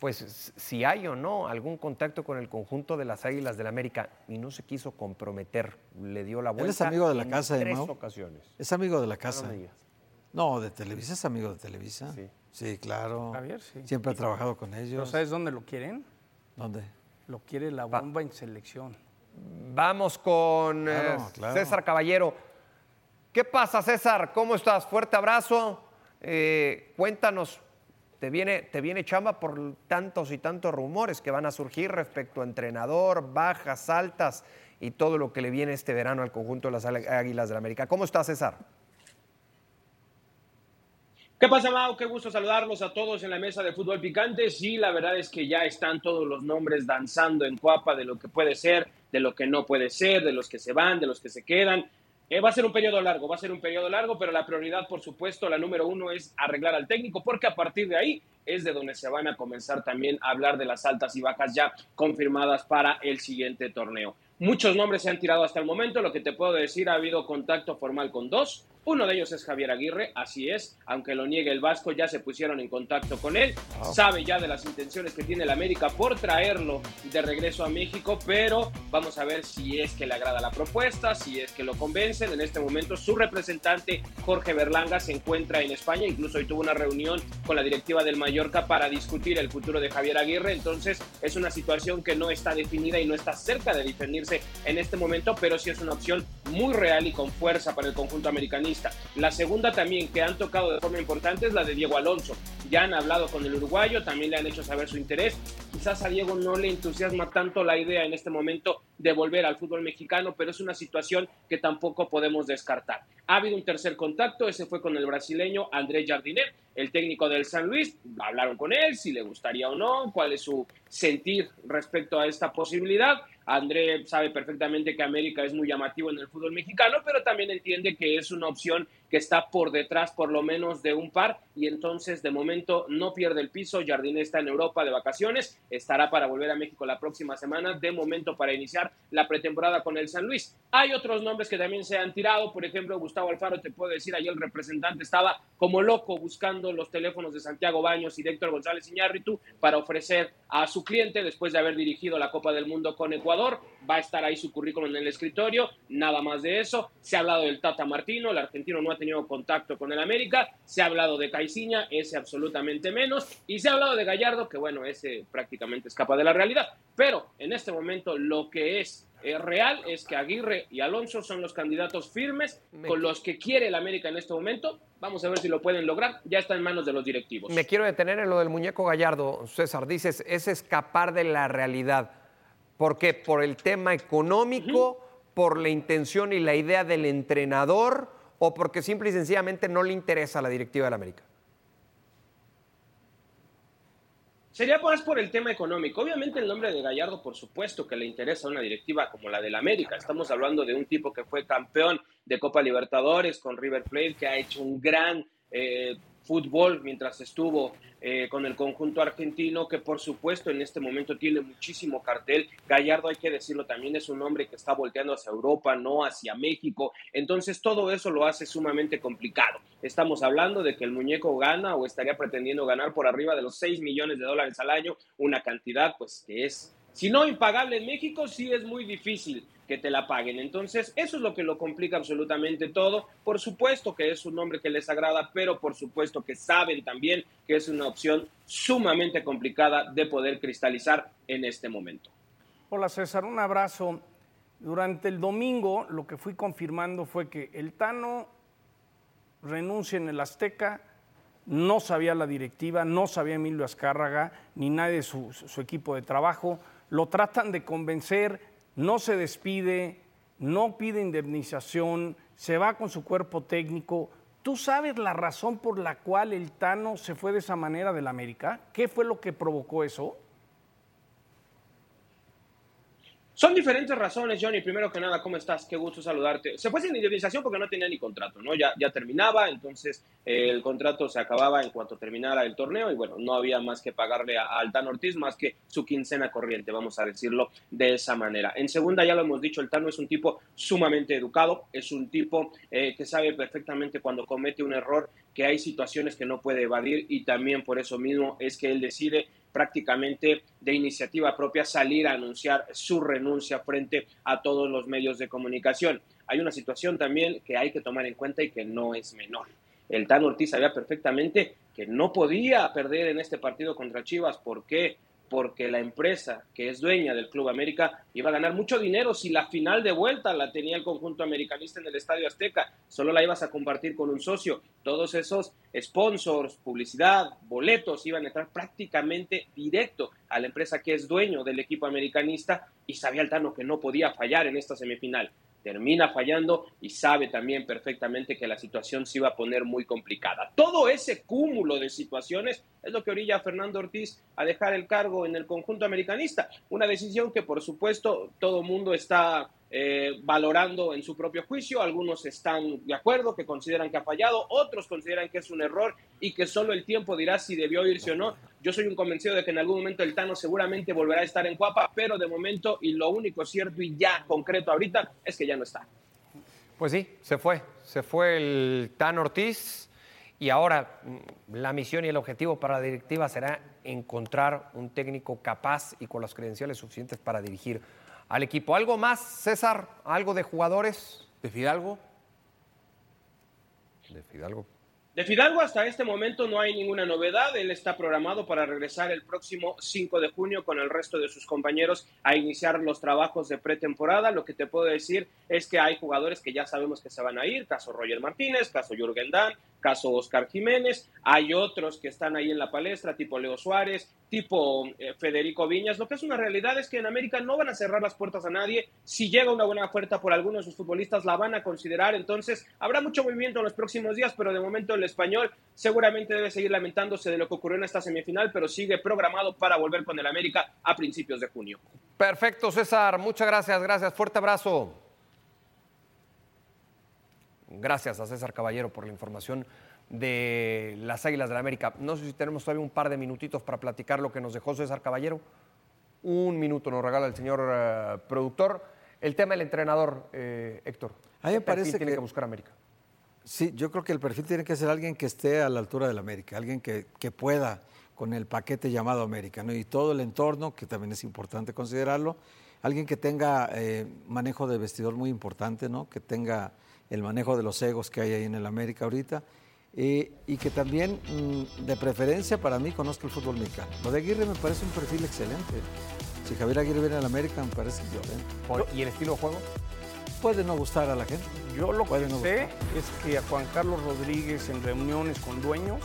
Speaker 1: pues si hay o no algún contacto con el conjunto de las Águilas del América y no se quiso comprometer, le dio la
Speaker 2: Él
Speaker 1: vuelta.
Speaker 2: es amigo de la
Speaker 1: en
Speaker 2: casa, ¿eh,
Speaker 1: tres
Speaker 2: Mau?
Speaker 1: ocasiones.
Speaker 2: Es amigo de la
Speaker 1: No
Speaker 2: casa. No, de Televisa es amigo de Televisa.
Speaker 1: Sí.
Speaker 2: Sí, claro.
Speaker 4: Javier, sí.
Speaker 2: Siempre ha trabajado con
Speaker 4: ¿Pero
Speaker 2: ellos.
Speaker 4: sabes dónde lo quieren?
Speaker 2: ¿Dónde?
Speaker 4: Lo quiere la bomba en selección.
Speaker 1: Vamos con eh,
Speaker 2: Claro, claro.
Speaker 1: César Caballero. ¿Qué pasa, César? ¿Cómo estás? Fuerte abrazo. Eh, cuéntanos, ¿te viene, ¿te viene chamba por tantos y tantos rumores que van a surgir respecto a entrenador, bajas, altas y todo lo que le viene este verano al conjunto de las Águilas del América? ¿Cómo estás, César?
Speaker 8: ¿Qué pasa, Mau? Qué gusto saludarlos a todos en la mesa de fútbol picante. Sí, la verdad es que ya están todos los nombres danzando en cuapa de lo que puede ser, de lo que no puede ser, de los que se van, de los que se quedan. Eh, va a ser un periodo largo, va a ser un periodo largo, pero la prioridad, por supuesto, la número uno es arreglar al técnico, porque a partir de ahí es de donde se van a comenzar también a hablar de las altas y bajas ya confirmadas para el siguiente torneo. Muchos nombres se han tirado hasta el momento, lo que te puedo decir, ha habido contacto formal con dos. Uno de ellos es Javier Aguirre, así es, aunque lo niegue el Vasco, ya se pusieron en contacto con él. Sabe ya de las intenciones que tiene el América por traerlo de regreso a México, pero vamos a ver si es que le agrada la propuesta, si es que lo convencen. En este momento su representante Jorge Berlanga se encuentra en España, incluso hoy tuvo una reunión con la directiva del Mallorca para discutir el futuro de Javier Aguirre, entonces es una situación que no está definida y no está cerca de definirse en este momento, pero sí es una opción muy real y con fuerza para el conjunto americanista. La segunda también que han tocado de forma importante es la de Diego Alonso. Ya han hablado con el uruguayo, también le han hecho saber su interés. Quizás a Diego no le entusiasma tanto la idea en este momento de volver al fútbol mexicano, pero es una situación que tampoco podemos descartar. Ha habido un tercer contacto, ese fue con el brasileño Andrés Jardinet, el técnico del San Luis. Hablaron con él, si le gustaría o no, cuál es su sentir respecto a esta posibilidad. André sabe perfectamente que América es muy llamativo en el fútbol mexicano, pero también entiende que es una opción que está por detrás por lo menos de un par y entonces de momento no pierde el piso. Jardine está en Europa de vacaciones, estará para volver a México la próxima semana, de momento para iniciar la pretemporada con el San Luis. Hay otros nombres que también se han tirado, por ejemplo Gustavo Alfaro, te puedo decir, ayer el representante estaba como loco buscando los teléfonos de Santiago Baños y de Héctor González Iñárritu para ofrecer a su cliente después de haber dirigido la Copa del Mundo con Ecuador. Va a estar ahí su currículum en el escritorio, nada más de eso. Se ha hablado del Tata Martino, el argentino no ha tenido contacto con el América. Se ha hablado de Caiciña, ese absolutamente menos. Y se ha hablado de Gallardo, que bueno, ese prácticamente escapa de la realidad. Pero en este momento lo que es eh, real es que Aguirre y Alonso son los candidatos firmes
Speaker 1: Me-
Speaker 8: con los que quiere el América en este momento. Vamos a ver si lo pueden lograr. Ya está en manos de los directivos.
Speaker 1: Me quiero detener en lo del muñeco Gallardo, César. Dices, es escapar de la realidad. ¿Por qué? ¿Por el tema económico? ¿Por la intención y la idea del entrenador? O porque simple y sencillamente no le interesa la directiva del América?
Speaker 8: Sería más por el tema económico. Obviamente el nombre de Gallardo, por supuesto que le interesa una directiva como la del América. Estamos hablando de un tipo que fue campeón de Copa Libertadores con River Plate, que ha hecho un gran eh, fútbol mientras estuvo eh, con el conjunto argentino, que por supuesto en este momento tiene muchísimo cartel. Gallardo, hay que decirlo, también es un hombre que está volteando hacia Europa, no hacia México. Entonces todo eso lo hace sumamente complicado. Estamos hablando de que el muñeco gana o estaría pretendiendo ganar por arriba de los 6 millones de dólares al año, una cantidad pues que es, si no impagable en México, sí es muy difícil que te la paguen. Entonces, eso es lo que lo complica absolutamente todo. Por supuesto que es un nombre que les agrada, pero por supuesto que saben también que es una opción sumamente complicada de poder cristalizar en este momento.
Speaker 4: Hola César, un abrazo. Durante el domingo lo que fui confirmando fue que el Tano renuncia en el Azteca, no sabía la directiva, no sabía Emilio Azcárraga, ni nadie de su, su equipo de trabajo, lo tratan de convencer, no se despide, no pide indemnización, se va con su cuerpo técnico. ¿Tú sabes la razón por la cual el Tano se fue de esa manera del América? ¿Qué fue lo que provocó eso?
Speaker 8: Son diferentes razones, Johnny. Primero que nada, ¿cómo estás? Qué gusto saludarte. Se fue sin indemnización porque no tenía ni contrato, ¿no? Ya, ya terminaba, entonces el contrato se acababa en cuanto terminara el torneo y bueno, no había más que pagarle a, a Altano Ortiz más que su quincena corriente, vamos a decirlo de esa manera. En segunda, ya lo hemos dicho, el Tano es un tipo sumamente educado, es un tipo eh, que sabe perfectamente cuando comete un error que hay situaciones que no puede evadir y también por eso mismo es que él decide prácticamente de iniciativa propia salir a anunciar su renuncia frente a todos los medios de comunicación. Hay una situación también que hay que tomar en cuenta y que no es menor. El Tano Ortiz sabía perfectamente que no podía perder en este partido contra Chivas. ¿Por qué? Porque la empresa que es dueña del Club América iba a ganar mucho dinero si la final de vuelta la tenía el conjunto americanista en el Estadio Azteca. Solo la ibas a compartir con un socio. Todos esos sponsors, publicidad, boletos iban a entrar prácticamente directo a la empresa que es dueño del equipo americanista y sabía el Tano que no podía fallar en esta semifinal termina fallando y sabe también perfectamente que la situación se iba a poner muy complicada. Todo ese cúmulo de situaciones es lo que orilla a Fernando Ortiz a dejar el cargo en el conjunto americanista. Una decisión que por supuesto todo mundo está eh, valorando en su propio juicio. Algunos están de acuerdo, que consideran que ha fallado, otros consideran que es un error y que solo el tiempo dirá si debió irse o no. Yo soy un convencido de que en algún momento el Tano seguramente volverá a estar en Cuapa, pero de momento, y lo único cierto y ya concreto ahorita, es que ya no está.
Speaker 1: Pues sí, se fue. Se fue el Tano Ortiz. Y ahora mm, la misión y el objetivo para la directiva será encontrar un técnico capaz y con las credenciales suficientes para dirigir al equipo. ¿Algo más, César? ¿Algo de jugadores?
Speaker 3: ¿De Fidalgo?
Speaker 1: De Fidalgo.
Speaker 8: De Fidalgo hasta este momento no hay ninguna novedad. Él está programado para regresar el próximo 5 de junio con el resto de sus compañeros a iniciar los trabajos de pretemporada. Lo que te puedo decir es que hay jugadores que ya sabemos que se van a ir, caso Roger Martínez, caso Jürgen Damm, caso Oscar Jiménez. Hay otros que están ahí en la palestra, tipo Leo Suárez, tipo eh, Federico Viñas. Lo que es una realidad es que en América no van a cerrar las puertas a nadie. Si llega una buena oferta por alguno de sus futbolistas, la van a considerar. Entonces, habrá mucho movimiento en los próximos días, pero de momento el español seguramente debe seguir lamentándose de lo que ocurrió en esta semifinal, pero sigue programado para volver con el América a principios de junio.
Speaker 1: Perfecto, César. Muchas gracias, gracias. Fuerte abrazo. Gracias a César Caballero por la información de las Águilas de la América. No sé si tenemos todavía un par de minutitos para platicar lo que nos dejó César Caballero. Un minuto nos regala el señor uh, productor. El tema del entrenador, eh, Héctor.
Speaker 2: A mí me parece
Speaker 1: tiene
Speaker 2: que,
Speaker 1: que buscar América.
Speaker 2: Sí, yo creo que el perfil tiene que ser alguien que esté a la altura del América, alguien que, que pueda con el paquete llamado América, ¿no? Y todo el entorno, que también es importante considerarlo, alguien que tenga eh, manejo de vestidor muy importante, ¿no? Que tenga el manejo de los egos que hay ahí en el América ahorita. Eh, y que también, mm, de preferencia para mí, conozca el fútbol mexicano. Lo de Aguirre me parece un perfil excelente. Si Javier Aguirre viene al América, me parece violento.
Speaker 1: ¿Y el estilo de juego?
Speaker 2: Puede no gustar a la gente.
Speaker 4: Yo lo
Speaker 2: Puede
Speaker 4: que
Speaker 2: no
Speaker 4: sé es que a Juan Carlos Rodríguez en reuniones con dueños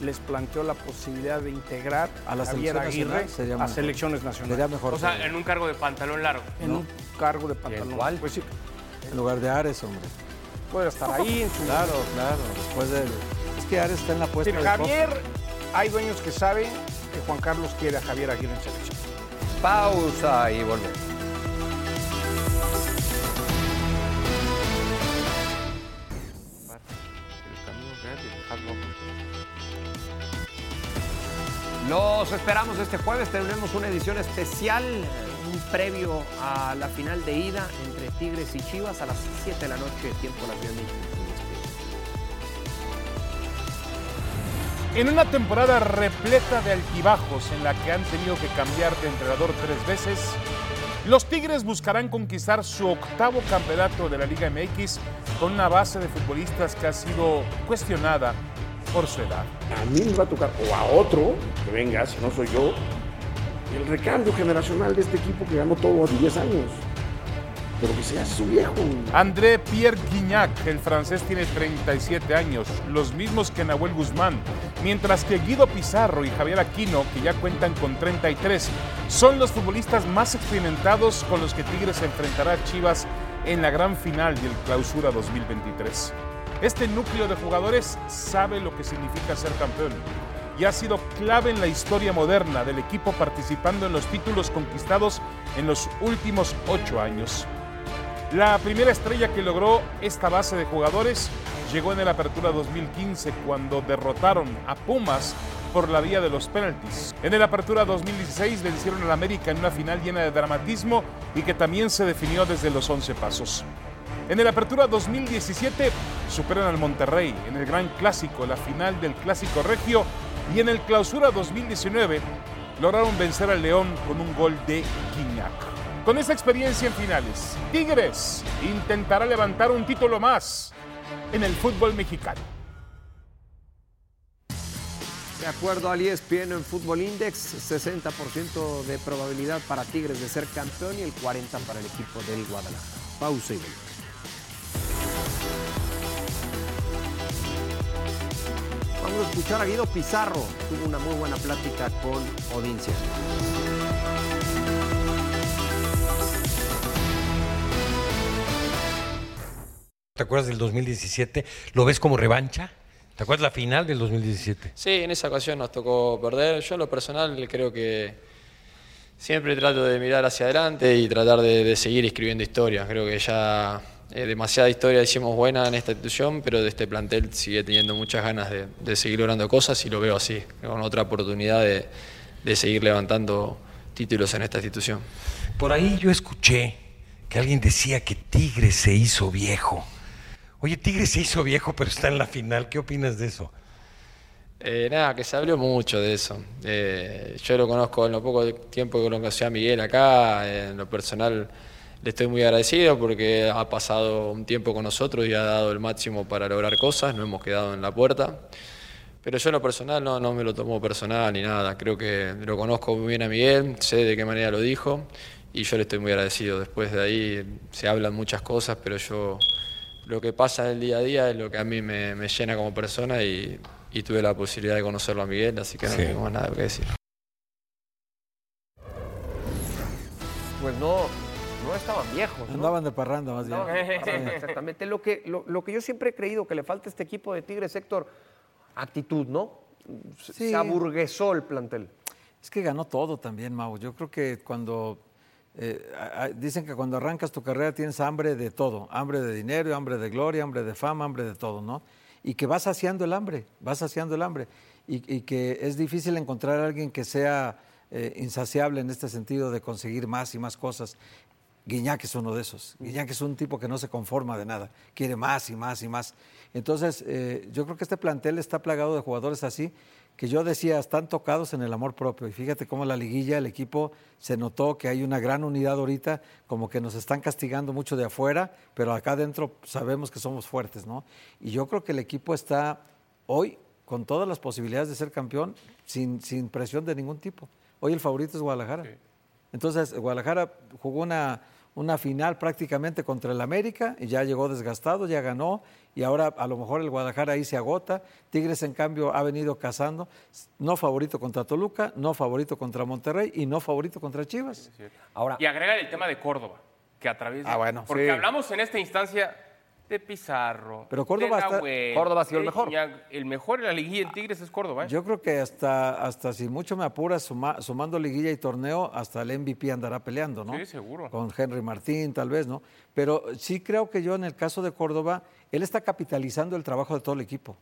Speaker 4: les planteó la posibilidad de integrar
Speaker 2: A la
Speaker 4: Javier
Speaker 2: selección
Speaker 4: Aguirre
Speaker 2: sería
Speaker 4: a
Speaker 2: mejor.
Speaker 4: selecciones nacionales.
Speaker 2: Sería mejor
Speaker 3: O sea, en un cargo de pantalón largo.
Speaker 4: en un cargo de pantalón.
Speaker 1: cuál?
Speaker 4: Pues sí,
Speaker 2: en lugar de Ares, hombre.
Speaker 4: puede estar ahí en su
Speaker 2: Claro, claro. Después de. Es que Ares está en la puesta de
Speaker 4: Javier, hay dueños que saben que Juan Carlos quiere a Javier Aguirre en selección.
Speaker 1: Pausa y volvemos. Los esperamos este jueves. Tendremos una edición especial, un previo a la final de ida entre Tigres y Chivas a las 7 de la noche, tiempo la Ciudad.
Speaker 9: En una temporada repleta de altibajos en la que han tenido que cambiar de entrenador tres veces, los Tigres buscarán conquistar su octavo campeonato de la Liga MX con una base de futbolistas que ha sido cuestionada por su edad.
Speaker 10: A mí me va a tocar, o a otro, que venga, si no soy yo, el recambio generacional de este equipo que ganó todo a 10 años. Pero que sea su viejo.
Speaker 9: André Pierre Guignac, el francés, tiene 37 años, los mismos que Nahuel Guzmán, mientras que Guido Pizarro y Javier Aquino, que ya cuentan con 33, son los futbolistas más experimentados con los que Tigres se enfrentará a Chivas en la gran final del Clausura 2023. Este núcleo de jugadores sabe lo que significa ser campeón y ha sido clave en la historia moderna del equipo participando en los títulos conquistados en los últimos ocho años. La primera estrella que logró esta base de jugadores llegó en el Apertura 2015 cuando derrotaron a Pumas por la vía de los penaltis. En el Apertura 2016 vencieron al América en una final llena de dramatismo y que también se definió desde los 11 pasos. En el Apertura 2017 superan al Monterrey en el Gran Clásico, la final del Clásico Regio, y en el Clausura 2019 lograron vencer al León con un gol de Guiñac. Con esa experiencia en finales, Tigres intentará levantar un título más en el fútbol mexicano.
Speaker 1: De acuerdo al E ESPN en Fútbol Index, 60% de probabilidad para Tigres de ser campeón y el 40% para el equipo del Guadalajara. Pausa y Vamos a escuchar a Guido Pizarro. Tuvo una muy buena plática con Odincia.
Speaker 11: ¿Te acuerdas del 2017? ¿Lo ves como revancha? ¿Te acuerdas la final del 2017?
Speaker 12: Sí, en esa ocasión nos tocó perder. Yo en lo personal creo que siempre trato de mirar hacia adelante y tratar de, de seguir escribiendo historias. Creo que ya eh, demasiada historia hicimos buena en esta institución, pero de este plantel sigue teniendo muchas ganas de, de seguir logrando cosas y lo veo así, con otra oportunidad de, de seguir levantando títulos en esta institución.
Speaker 11: Por ahí yo escuché que alguien decía que Tigres se hizo viejo. Oye, Tigres se hizo viejo, pero está en la final. ¿Qué opinas de eso?
Speaker 12: Eh, nada, que se habló mucho de eso. Eh, yo lo conozco en lo poco tiempo que lo conocí a Miguel acá, en lo personal le estoy muy agradecido porque ha pasado un tiempo con nosotros y ha dado el máximo para lograr cosas, no hemos quedado en la puerta. Pero yo en lo personal no, no me lo tomo personal ni nada, creo que lo conozco muy bien a Miguel, sé de qué manera lo dijo y yo le estoy muy agradecido. Después de ahí se hablan muchas cosas, pero yo lo que pasa en el día a día es lo que a mí me, me llena como persona y, y tuve la posibilidad de conocerlo a Miguel, así que no
Speaker 11: Sí.
Speaker 12: tengo más nada que decir.
Speaker 1: Pues no, no estaban viejos. ¿no?
Speaker 2: Andaban de parranda más bien.
Speaker 1: No, exactamente. Lo que, lo, lo que yo siempre he creído que le falta a este equipo de Tigres, Héctor, actitud, ¿no? Se-
Speaker 2: Sí.
Speaker 1: Se aburguesó el plantel.
Speaker 2: Es que ganó todo también, Mau. Yo creo que cuando eh, a- a- dicen que cuando arrancas tu carrera tienes hambre de todo, hambre de dinero, hambre de gloria, hambre de fama, hambre de todo, ¿no? Y que vas saciando el hambre, vas saciando el hambre. Y, y que es difícil encontrar a alguien que sea eh, insaciable en este sentido de conseguir más y más cosas. Guiñac es uno de esos. Guiñac es un tipo que no se conforma de nada, quiere más y más y más. Entonces, eh, yo creo que este plantel está plagado de jugadores así, que yo decía, están tocados en el amor propio. Y fíjate cómo la liguilla, el equipo, se notó que hay una gran unidad ahorita, como que nos están castigando mucho de afuera, pero acá adentro sabemos que somos fuertes, ¿no? Y yo creo que el equipo está hoy con todas las posibilidades de ser campeón, sin, sin presión de ningún tipo. Hoy el favorito es Guadalajara. Entonces, Guadalajara jugó una, una final prácticamente contra el América y ya llegó desgastado, ya ganó y ahora a lo mejor el Guadalajara ahí se agota. Tigres, en cambio, ha venido cazando, no favorito contra Toluca, no favorito contra Monterrey y no favorito contra Chivas.
Speaker 1: Ahora,
Speaker 3: Y agregar el tema de Córdoba, que a través de...
Speaker 2: Ah, bueno,
Speaker 3: Porque
Speaker 2: sí.
Speaker 3: hablamos en esta instancia de Pizarro,
Speaker 2: Pero Córdoba
Speaker 3: de
Speaker 2: está-
Speaker 3: Nahuel,
Speaker 1: Córdoba ha sido el mejor.
Speaker 3: El mejor en la liguilla en Tigres es Córdoba. ¿eh?
Speaker 2: Yo creo que hasta, hasta si mucho me apuras, suma- sumando liguilla y torneo, hasta el MVP andará peleando, ¿no?
Speaker 3: Sí, seguro.
Speaker 2: Con Henry Martín, tal vez, ¿no? Pero sí creo que yo en el caso de Córdoba, él está capitalizando el trabajo de todo el equipo.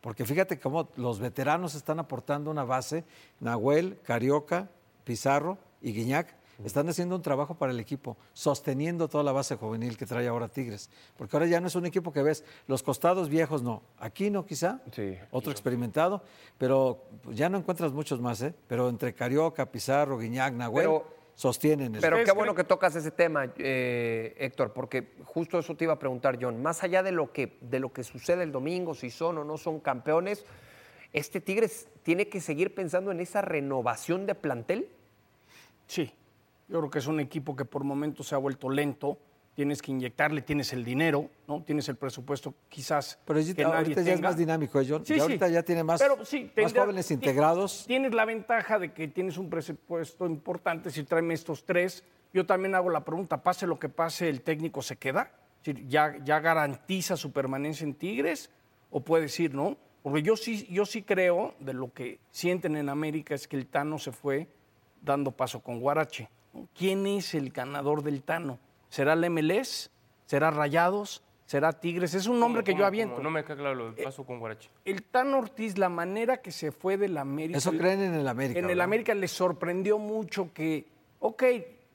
Speaker 2: Porque fíjate cómo los veteranos están aportando una base, Nahuel, Carioca, Pizarro y Guiñac. Están haciendo un trabajo para el equipo, sosteniendo toda la base juvenil que trae ahora Tigres. Porque ahora ya no es un equipo que ves los costados viejos, no. Aquí no, quizá.
Speaker 1: Sí.
Speaker 2: Otro experimentado, pero ya no encuentras muchos más, ¿eh? Pero entre Carioca, Pizarro, Guiñac, Nahuel,
Speaker 1: Pero-
Speaker 2: sostienen el
Speaker 1: Pero qué bueno que tocas ese tema, eh, Héctor, porque justo eso te iba a preguntar, John. Más allá de lo, que, de lo que sucede el domingo, si son o no son campeones, ¿este Tigres tiene que seguir pensando en esa renovación de plantel?
Speaker 4: Sí, yo creo que es un equipo que por momentos se ha vuelto lento. Tienes que inyectarle, tienes el dinero, ¿no? Tienes el presupuesto quizás
Speaker 2: Pero ya-
Speaker 4: que nadie
Speaker 2: ahorita ya es más dinámico, ¿eh, John?
Speaker 4: Sí,
Speaker 2: Y
Speaker 4: sí.
Speaker 2: ahorita ya tiene más,
Speaker 4: Pero sí,
Speaker 2: más
Speaker 4: tendrá-
Speaker 2: jóvenes integrados.
Speaker 4: Tienes la ventaja de que tienes un presupuesto importante. Si tráeme estos tres, yo también hago la pregunta, pase lo que pase, ¿el técnico se queda? Es ¿Ya, ya garantiza su permanencia en Tigres? ¿O puede decir no? Porque yo sí, yo sí creo, de lo que sienten en América, es que el Tano se fue dando paso con Guarache. ¿Quién es el ganador del Tano? ¿Será el MLS? ¿Será Rayados? ¿Será Tigres? Es un nombre que yo
Speaker 3: ¿Cómo,
Speaker 4: aviento.
Speaker 3: cómo? No me queda claro lo del paso con Guarache.
Speaker 4: El Tan Ortiz, la manera que se fue del América.
Speaker 2: Eso creen en el América,
Speaker 4: En el
Speaker 2: ¿verdad?
Speaker 4: América les sorprendió mucho que, ok,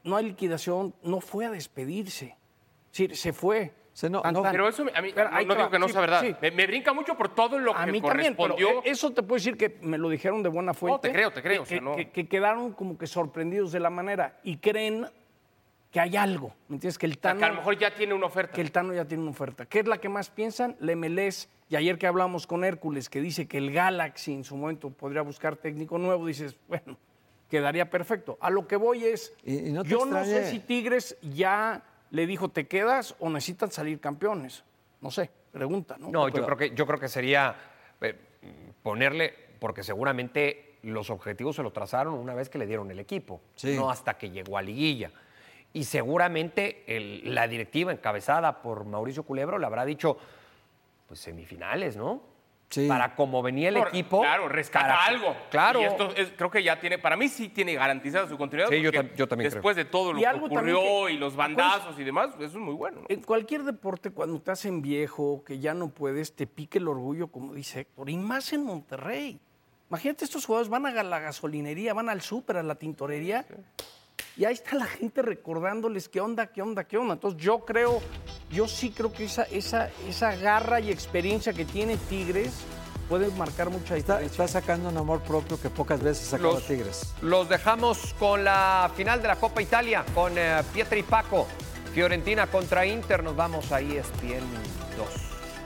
Speaker 4: no hay liquidación, no fue a despedirse. Sí, se fue. Tan, tan.
Speaker 3: Pero eso me- a mí,
Speaker 4: Pero
Speaker 3: no, no digo que no
Speaker 4: sí,
Speaker 3: sea verdad.
Speaker 4: sí.
Speaker 3: Me, me brinca mucho por todo lo
Speaker 4: A
Speaker 3: que
Speaker 4: mí también, pero eh, eso te puedo decir que me lo dijeron de buena fuente.
Speaker 3: te creo, te creo,
Speaker 4: Que,
Speaker 3: o sea, no.
Speaker 4: que- que quedaron como que sorprendidos de la manera y creen que hay algo. ¿Me entiendes? Que el
Speaker 3: O sea,
Speaker 4: Tano
Speaker 3: que a lo mejor ya tiene una oferta.
Speaker 4: que el Tano ya tiene una oferta. ¿Qué es la que más piensan? La MLS. Y ayer que hablamos con Hércules, que dice que el Galaxy en su momento podría buscar técnico nuevo, dices, bueno, quedaría perfecto. A lo que voy es,
Speaker 2: Y- y no te
Speaker 4: yo no sé si Tigres ya le dijo, ¿te quedas o necesitan salir campeones? No sé, pregunta, ¿no?
Speaker 1: No, yo creo que, yo creo que sería eh, ponerle, porque seguramente los objetivos se lo trazaron una vez que le dieron el equipo,
Speaker 2: Sí.
Speaker 1: no hasta que llegó a liguilla. Y seguramente el- la directiva encabezada por Mauricio Culebro le habrá dicho, pues semifinales, ¿no?
Speaker 2: Sí.
Speaker 1: Para como venía el
Speaker 3: Por-
Speaker 1: equipo.
Speaker 3: Claro, rescata
Speaker 1: para-
Speaker 3: algo.
Speaker 1: Claro.
Speaker 3: Y esto es- creo que ya tiene, para mí sí tiene garantizada su continuidad.
Speaker 1: Sí, yo
Speaker 3: porque
Speaker 1: tam- yo también
Speaker 3: Después de todo lo
Speaker 4: Y
Speaker 3: que ocurrió
Speaker 4: que-
Speaker 3: y los bandazos y demás, eso es muy bueno. ¿no?
Speaker 4: En cualquier deporte, cuando te hacen viejo, que ya no puedes, te pique el orgullo, como dice Héctor, y más en Monterrey. Imagínate, estos jugadores van a la gasolinería, van al súper, a la tintorería, y ahí está la gente recordándoles qué onda, qué onda, qué onda. Entonces yo creo, yo sí creo que esa, esa, esa garra y experiencia que tiene Tigres puede marcar mucha diferencia.
Speaker 2: está sacando un amor propio que pocas veces sacaba
Speaker 1: Los-
Speaker 2: Tigres.
Speaker 1: Los dejamos con la final de la Copa Italia, con eh, Pietri Paco. Fiorentina contra Inter, nos vamos a ESPN 2.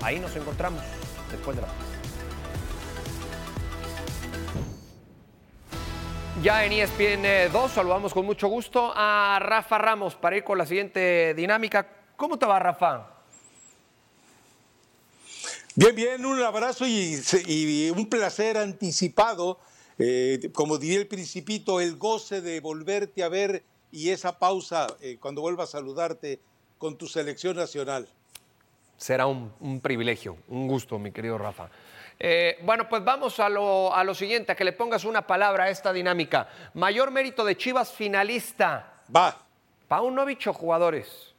Speaker 1: Ahí nos encontramos después de la Ya en ESPN 2 saludamos con mucho gusto a Rafa Ramos para ir con la siguiente dinámica. ¿Cómo te va, Rafa?
Speaker 13: Bien, bien, un abrazo y un placer anticipado, eh, como diría el principito, el goce de volverte a ver y esa pausa eh, cuando vuelva a saludarte con tu selección nacional.
Speaker 1: Será un, un privilegio, un gusto, mi querido Rafa. Eh, bueno, pues vamos a lo, a lo siguiente, a que le pongas una palabra a esta dinámica. Mayor mérito de Chivas finalista.
Speaker 13: Va.
Speaker 1: Paunovic o jugadores.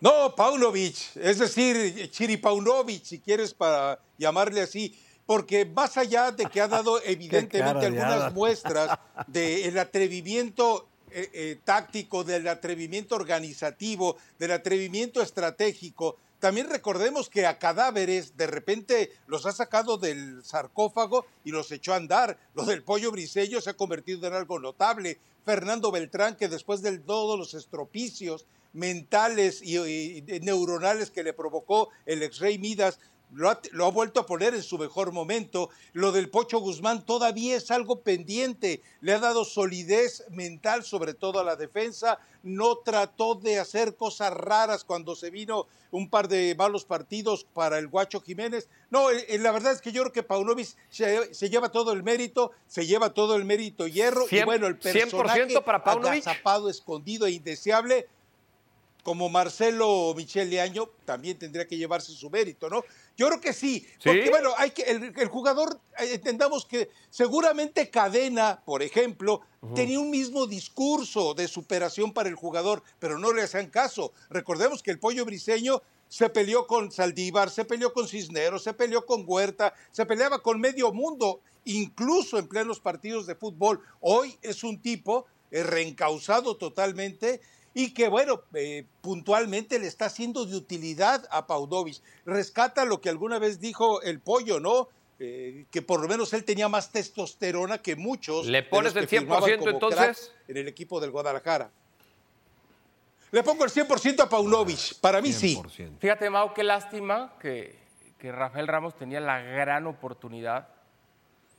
Speaker 13: No, Paunovic, es decir, Chiri Paunovic, si quieres para llamarle así, porque más allá de que ha dado evidentemente algunas muestras del atrevimiento eh, eh, táctico, del atrevimiento organizativo, del atrevimiento estratégico, también recordemos que a cadáveres de repente los ha sacado del sarcófago y los echó a andar. Lo del pollo brisello se ha convertido en algo notable. Fernando Beltrán, que después de todos los estropicios mentales y, y neuronales que le provocó el ex rey Midas, lo ha, lo ha vuelto a poner en su mejor momento. Lo del Pocho Guzmán todavía es algo pendiente. Le ha dado solidez mental, sobre todo a la defensa. No trató de hacer cosas raras cuando se vino un par de malos partidos para el Guacho Jiménez. No, eh, eh, la verdad es que yo creo que Paunovic se, se lleva todo el mérito, se lleva todo el mérito hierro. y bueno, el
Speaker 1: 100%
Speaker 13: personaje
Speaker 1: para Paunovic.
Speaker 13: agazapado, escondido e indeseable como Marcelo Michele Año también tendría que llevarse su mérito, ¿no? Yo creo que sí, porque bueno, hay que el, el jugador eh, entendamos que seguramente Cadena, por ejemplo, tenía un mismo discurso de superación para el jugador, pero no le hacían caso. Recordemos que el Pollo Briseño se peleó con Saldívar, se peleó con Cisneros, se peleó con Huerta, se peleaba con medio mundo, incluso en plenos partidos de fútbol. Hoy es un tipo eh, reencausado totalmente y que, bueno, eh, puntualmente le está haciendo de utilidad a Paunovic. Rescata lo que alguna vez dijo el pollo, ¿no? Eh, que por lo menos él tenía más testosterona que muchos.
Speaker 1: ¿Le pones el
Speaker 13: que firmaban
Speaker 1: 100%
Speaker 13: como
Speaker 1: entonces?
Speaker 13: En el equipo del Guadalajara. Le pongo el 100% a Paunovic. Para mí sí.
Speaker 3: Fíjate, Mau, qué lástima que, que Rafael Ramos tenía la gran oportunidad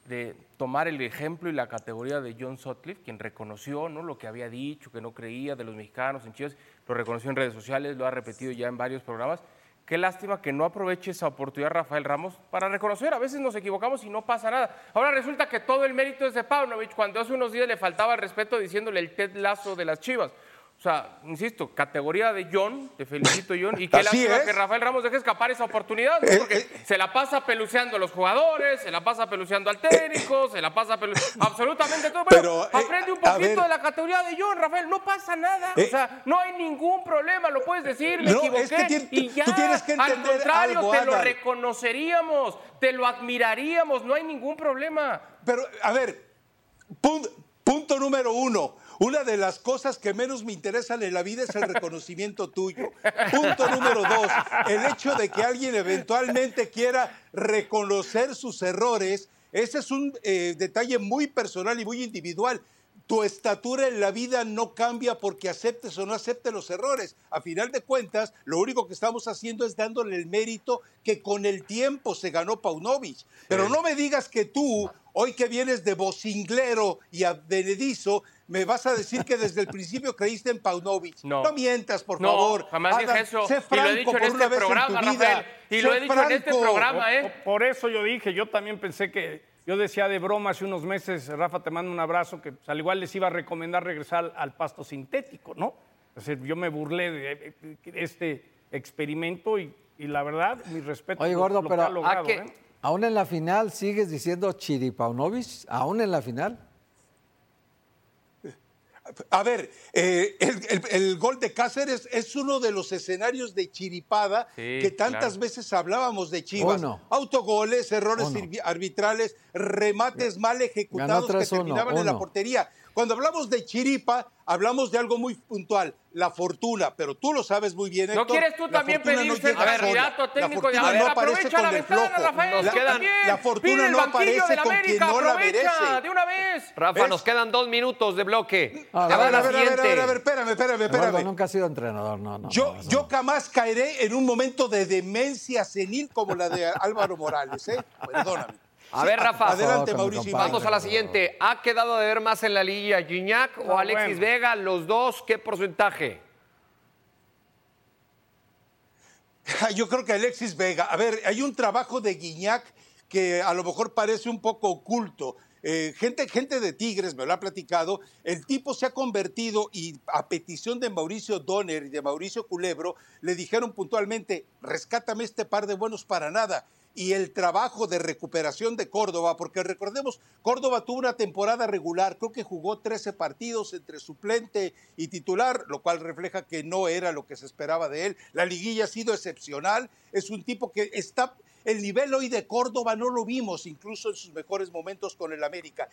Speaker 3: de tomar el ejemplo y la categoría de John Sutcliffe, quien reconoció ¿no? lo que había dicho, que no creía de los mexicanos en Chivas, lo reconoció en redes sociales, lo ha repetido ya en varios programas. Qué lástima que no aproveche esa oportunidad Rafael Ramos para reconocer. A veces nos equivocamos y no pasa nada. Ahora resulta que todo el mérito es de Paunovic, cuando hace unos días le faltaba el respeto diciéndole el Ted Lazo de las Chivas. O sea, insisto, categoría de John, te felicito John, y qué lástima que Rafael Ramos deje escapar esa oportunidad, ¿no?
Speaker 13: Eh,
Speaker 3: porque se la pasa peluceando a los jugadores, se la pasa peluceando al técnico, se la pasa peluceando absolutamente todo.
Speaker 13: Pero, eh,
Speaker 3: aprende un poquito de la categoría de John, Rafael, no pasa nada,
Speaker 13: Eh.
Speaker 3: o sea, no hay ningún problema, lo puedes decir, me
Speaker 13: No,
Speaker 3: equivoqué,
Speaker 13: es que tien-
Speaker 3: y
Speaker 13: tú
Speaker 3: ya,
Speaker 13: tienes que
Speaker 3: al contrario,
Speaker 13: algo,
Speaker 3: te lo reconoceríamos, te lo admiraríamos, no hay ningún problema.
Speaker 13: Pero, a ver, pun- punto número uno. Una de las cosas que menos me interesan en la vida es el reconocimiento tuyo. Punto número dos, el hecho de que alguien eventualmente quiera reconocer sus errores, ese es un eh, detalle muy personal y muy individual. Tu estatura en la vida no cambia porque aceptes o no aceptes los errores. A final de cuentas, lo único que estamos haciendo es dándole el mérito que con el tiempo se ganó Paunovic. Pero no me digas que tú, hoy que vienes de vocinglero y advenedizo, me vas a decir que desde el principio creíste en Paunovic.
Speaker 3: No.
Speaker 13: mientas, por
Speaker 3: No,
Speaker 13: favor.
Speaker 3: jamás dije eso.
Speaker 13: sé
Speaker 3: Y lo he
Speaker 13: franco
Speaker 3: dicho en
Speaker 13: por
Speaker 3: este
Speaker 13: una vez en
Speaker 3: programa. Rafael. Y lo he dicho en este
Speaker 13: franco.
Speaker 3: programa, ¿eh?
Speaker 4: Por eso yo dije, yo también pensé que, yo decía de broma hace unos meses, Rafa, te mando un abrazo, que pues, al igual les iba a recomendar regresar al, pasto sintético, ¿no? Yo me burlé de este experimento y, y la verdad, mi respeto.
Speaker 2: Oye, gordo,
Speaker 4: lo
Speaker 2: pero
Speaker 4: ha logrado,
Speaker 2: ¿a qué?
Speaker 4: ¿eh?
Speaker 2: aún en la final sigues diciendo Chiripaunovic, aún en la final.
Speaker 13: A ver, eh, el, el- el gol de Cáceres es uno de los escenarios de chiripada
Speaker 3: Sí,
Speaker 13: que tantas
Speaker 3: claro.
Speaker 13: veces hablábamos de Chivas.
Speaker 2: Uno.
Speaker 13: Autogoles, errores arbitrales, remates mal ejecutados que
Speaker 2: 3-1,
Speaker 13: terminaban en la portería. Cuando hablamos de chiripa, hablamos de algo muy puntual, la fortuna, pero tú lo sabes muy bien,
Speaker 3: ¿No
Speaker 13: Héctor,
Speaker 3: quieres tú
Speaker 13: la
Speaker 3: también
Speaker 13: fortuna
Speaker 3: pedir
Speaker 13: no llega sola.
Speaker 3: candidato
Speaker 13: La
Speaker 3: técnico de
Speaker 13: fortuna
Speaker 3: a ver,
Speaker 13: no aparece
Speaker 3: aprovecha
Speaker 13: con
Speaker 3: la
Speaker 13: el flojo.
Speaker 3: Rafael,
Speaker 1: Nos
Speaker 3: tú
Speaker 1: quedan-
Speaker 3: también.
Speaker 13: la fortuna no aparece
Speaker 3: la
Speaker 13: con quien no la
Speaker 3: aprovecha,
Speaker 13: merece.
Speaker 3: de una vez.
Speaker 1: Rafa,
Speaker 13: ¿Ves?
Speaker 1: nos quedan dos minutos de bloque.
Speaker 2: A ver,
Speaker 13: A ver,
Speaker 1: la
Speaker 13: a ver, a ver, a ver, a ver,
Speaker 1: siguiente.
Speaker 13: espérame, espérame, espérame.
Speaker 2: nunca ha sido entrenador, no, no.
Speaker 13: Yo,
Speaker 2: no,
Speaker 13: yo
Speaker 2: no.
Speaker 13: jamás caeré en un momento de demencia senil como la de Álvaro Morales, ¿eh? Perdóname.
Speaker 1: A ver, Rafa.
Speaker 13: Adelante, Mauricio.
Speaker 1: Vamos a la siguiente. ¿Ha quedado de ver más en la liguilla Gignac o
Speaker 4: No,
Speaker 1: Alexis
Speaker 4: bueno.
Speaker 1: Vega? Los dos, ¿qué porcentaje?
Speaker 13: Yo creo que Alexis Vega. A ver, hay un trabajo de Guiñac que a lo mejor parece un poco oculto. Eh, gente, gente de Tigres me lo ha platicado. El tipo se ha convertido y a petición de Mauricio Donner y de Mauricio Culebro le dijeron puntualmente: rescátame este par de buenos para nada. Y el trabajo de recuperación de Córdoba, porque recordemos, Córdoba tuvo una temporada regular, creo que jugó 13 partidos entre suplente y titular, lo cual refleja que no era lo que se esperaba de él. La liguilla ha sido excepcional, es un tipo que está el nivel hoy de Córdoba no lo vimos, incluso en sus mejores momentos con el América.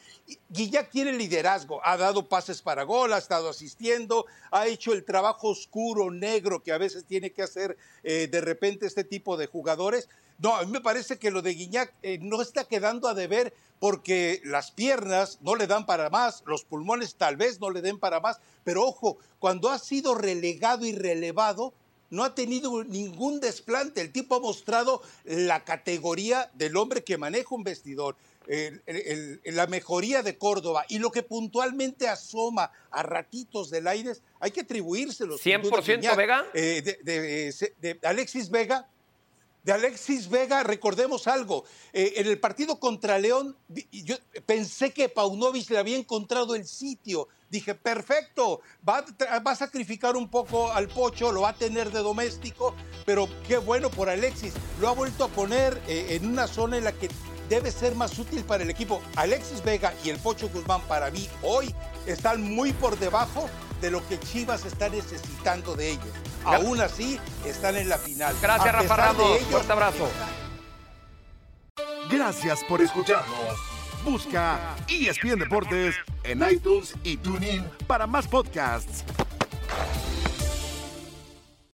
Speaker 13: Guillac tiene liderazgo, ha dado pases para gol, ha estado asistiendo, ha hecho el trabajo oscuro, negro que a veces tiene que hacer eh, de repente este tipo de jugadores. No, a mí me parece que lo de Guiñac eh, no está quedando a deber porque las piernas no le dan para más, los pulmones tal vez no le den para más, pero ojo, cuando ha sido relegado y relevado, no ha tenido ningún desplante. El tipo ha mostrado la categoría del hombre que maneja un vestidor, el- el- el- la mejoría de Córdoba y lo que puntualmente asoma a ratitos del aire, hay que atribuírselo. sin duda,
Speaker 1: 100%
Speaker 13: Guiñac.
Speaker 1: Vega.
Speaker 13: Eh, de, de- de- de Alexis Vega, de Alexis Vega, recordemos algo, eh, en el partido contra León, yo pensé que Paunovic le había encontrado el sitio. Dije, perfecto, va, a sacrificar un poco al Pocho, lo va a tener de doméstico, pero qué bueno por Alexis. Lo ha vuelto a poner eh, en una zona en la que debe ser más útil para el equipo. Alexis Vega y el Pocho Guzmán para mí hoy están muy por debajo de lo que Chivas está necesitando de ellos. Aún así, están en la final.
Speaker 1: Gracias, Rafa Ramos. Fuerte abrazo.
Speaker 14: Gracias por escucharnos. Busca ESPN Deportes en iTunes y TuneIn para más podcasts.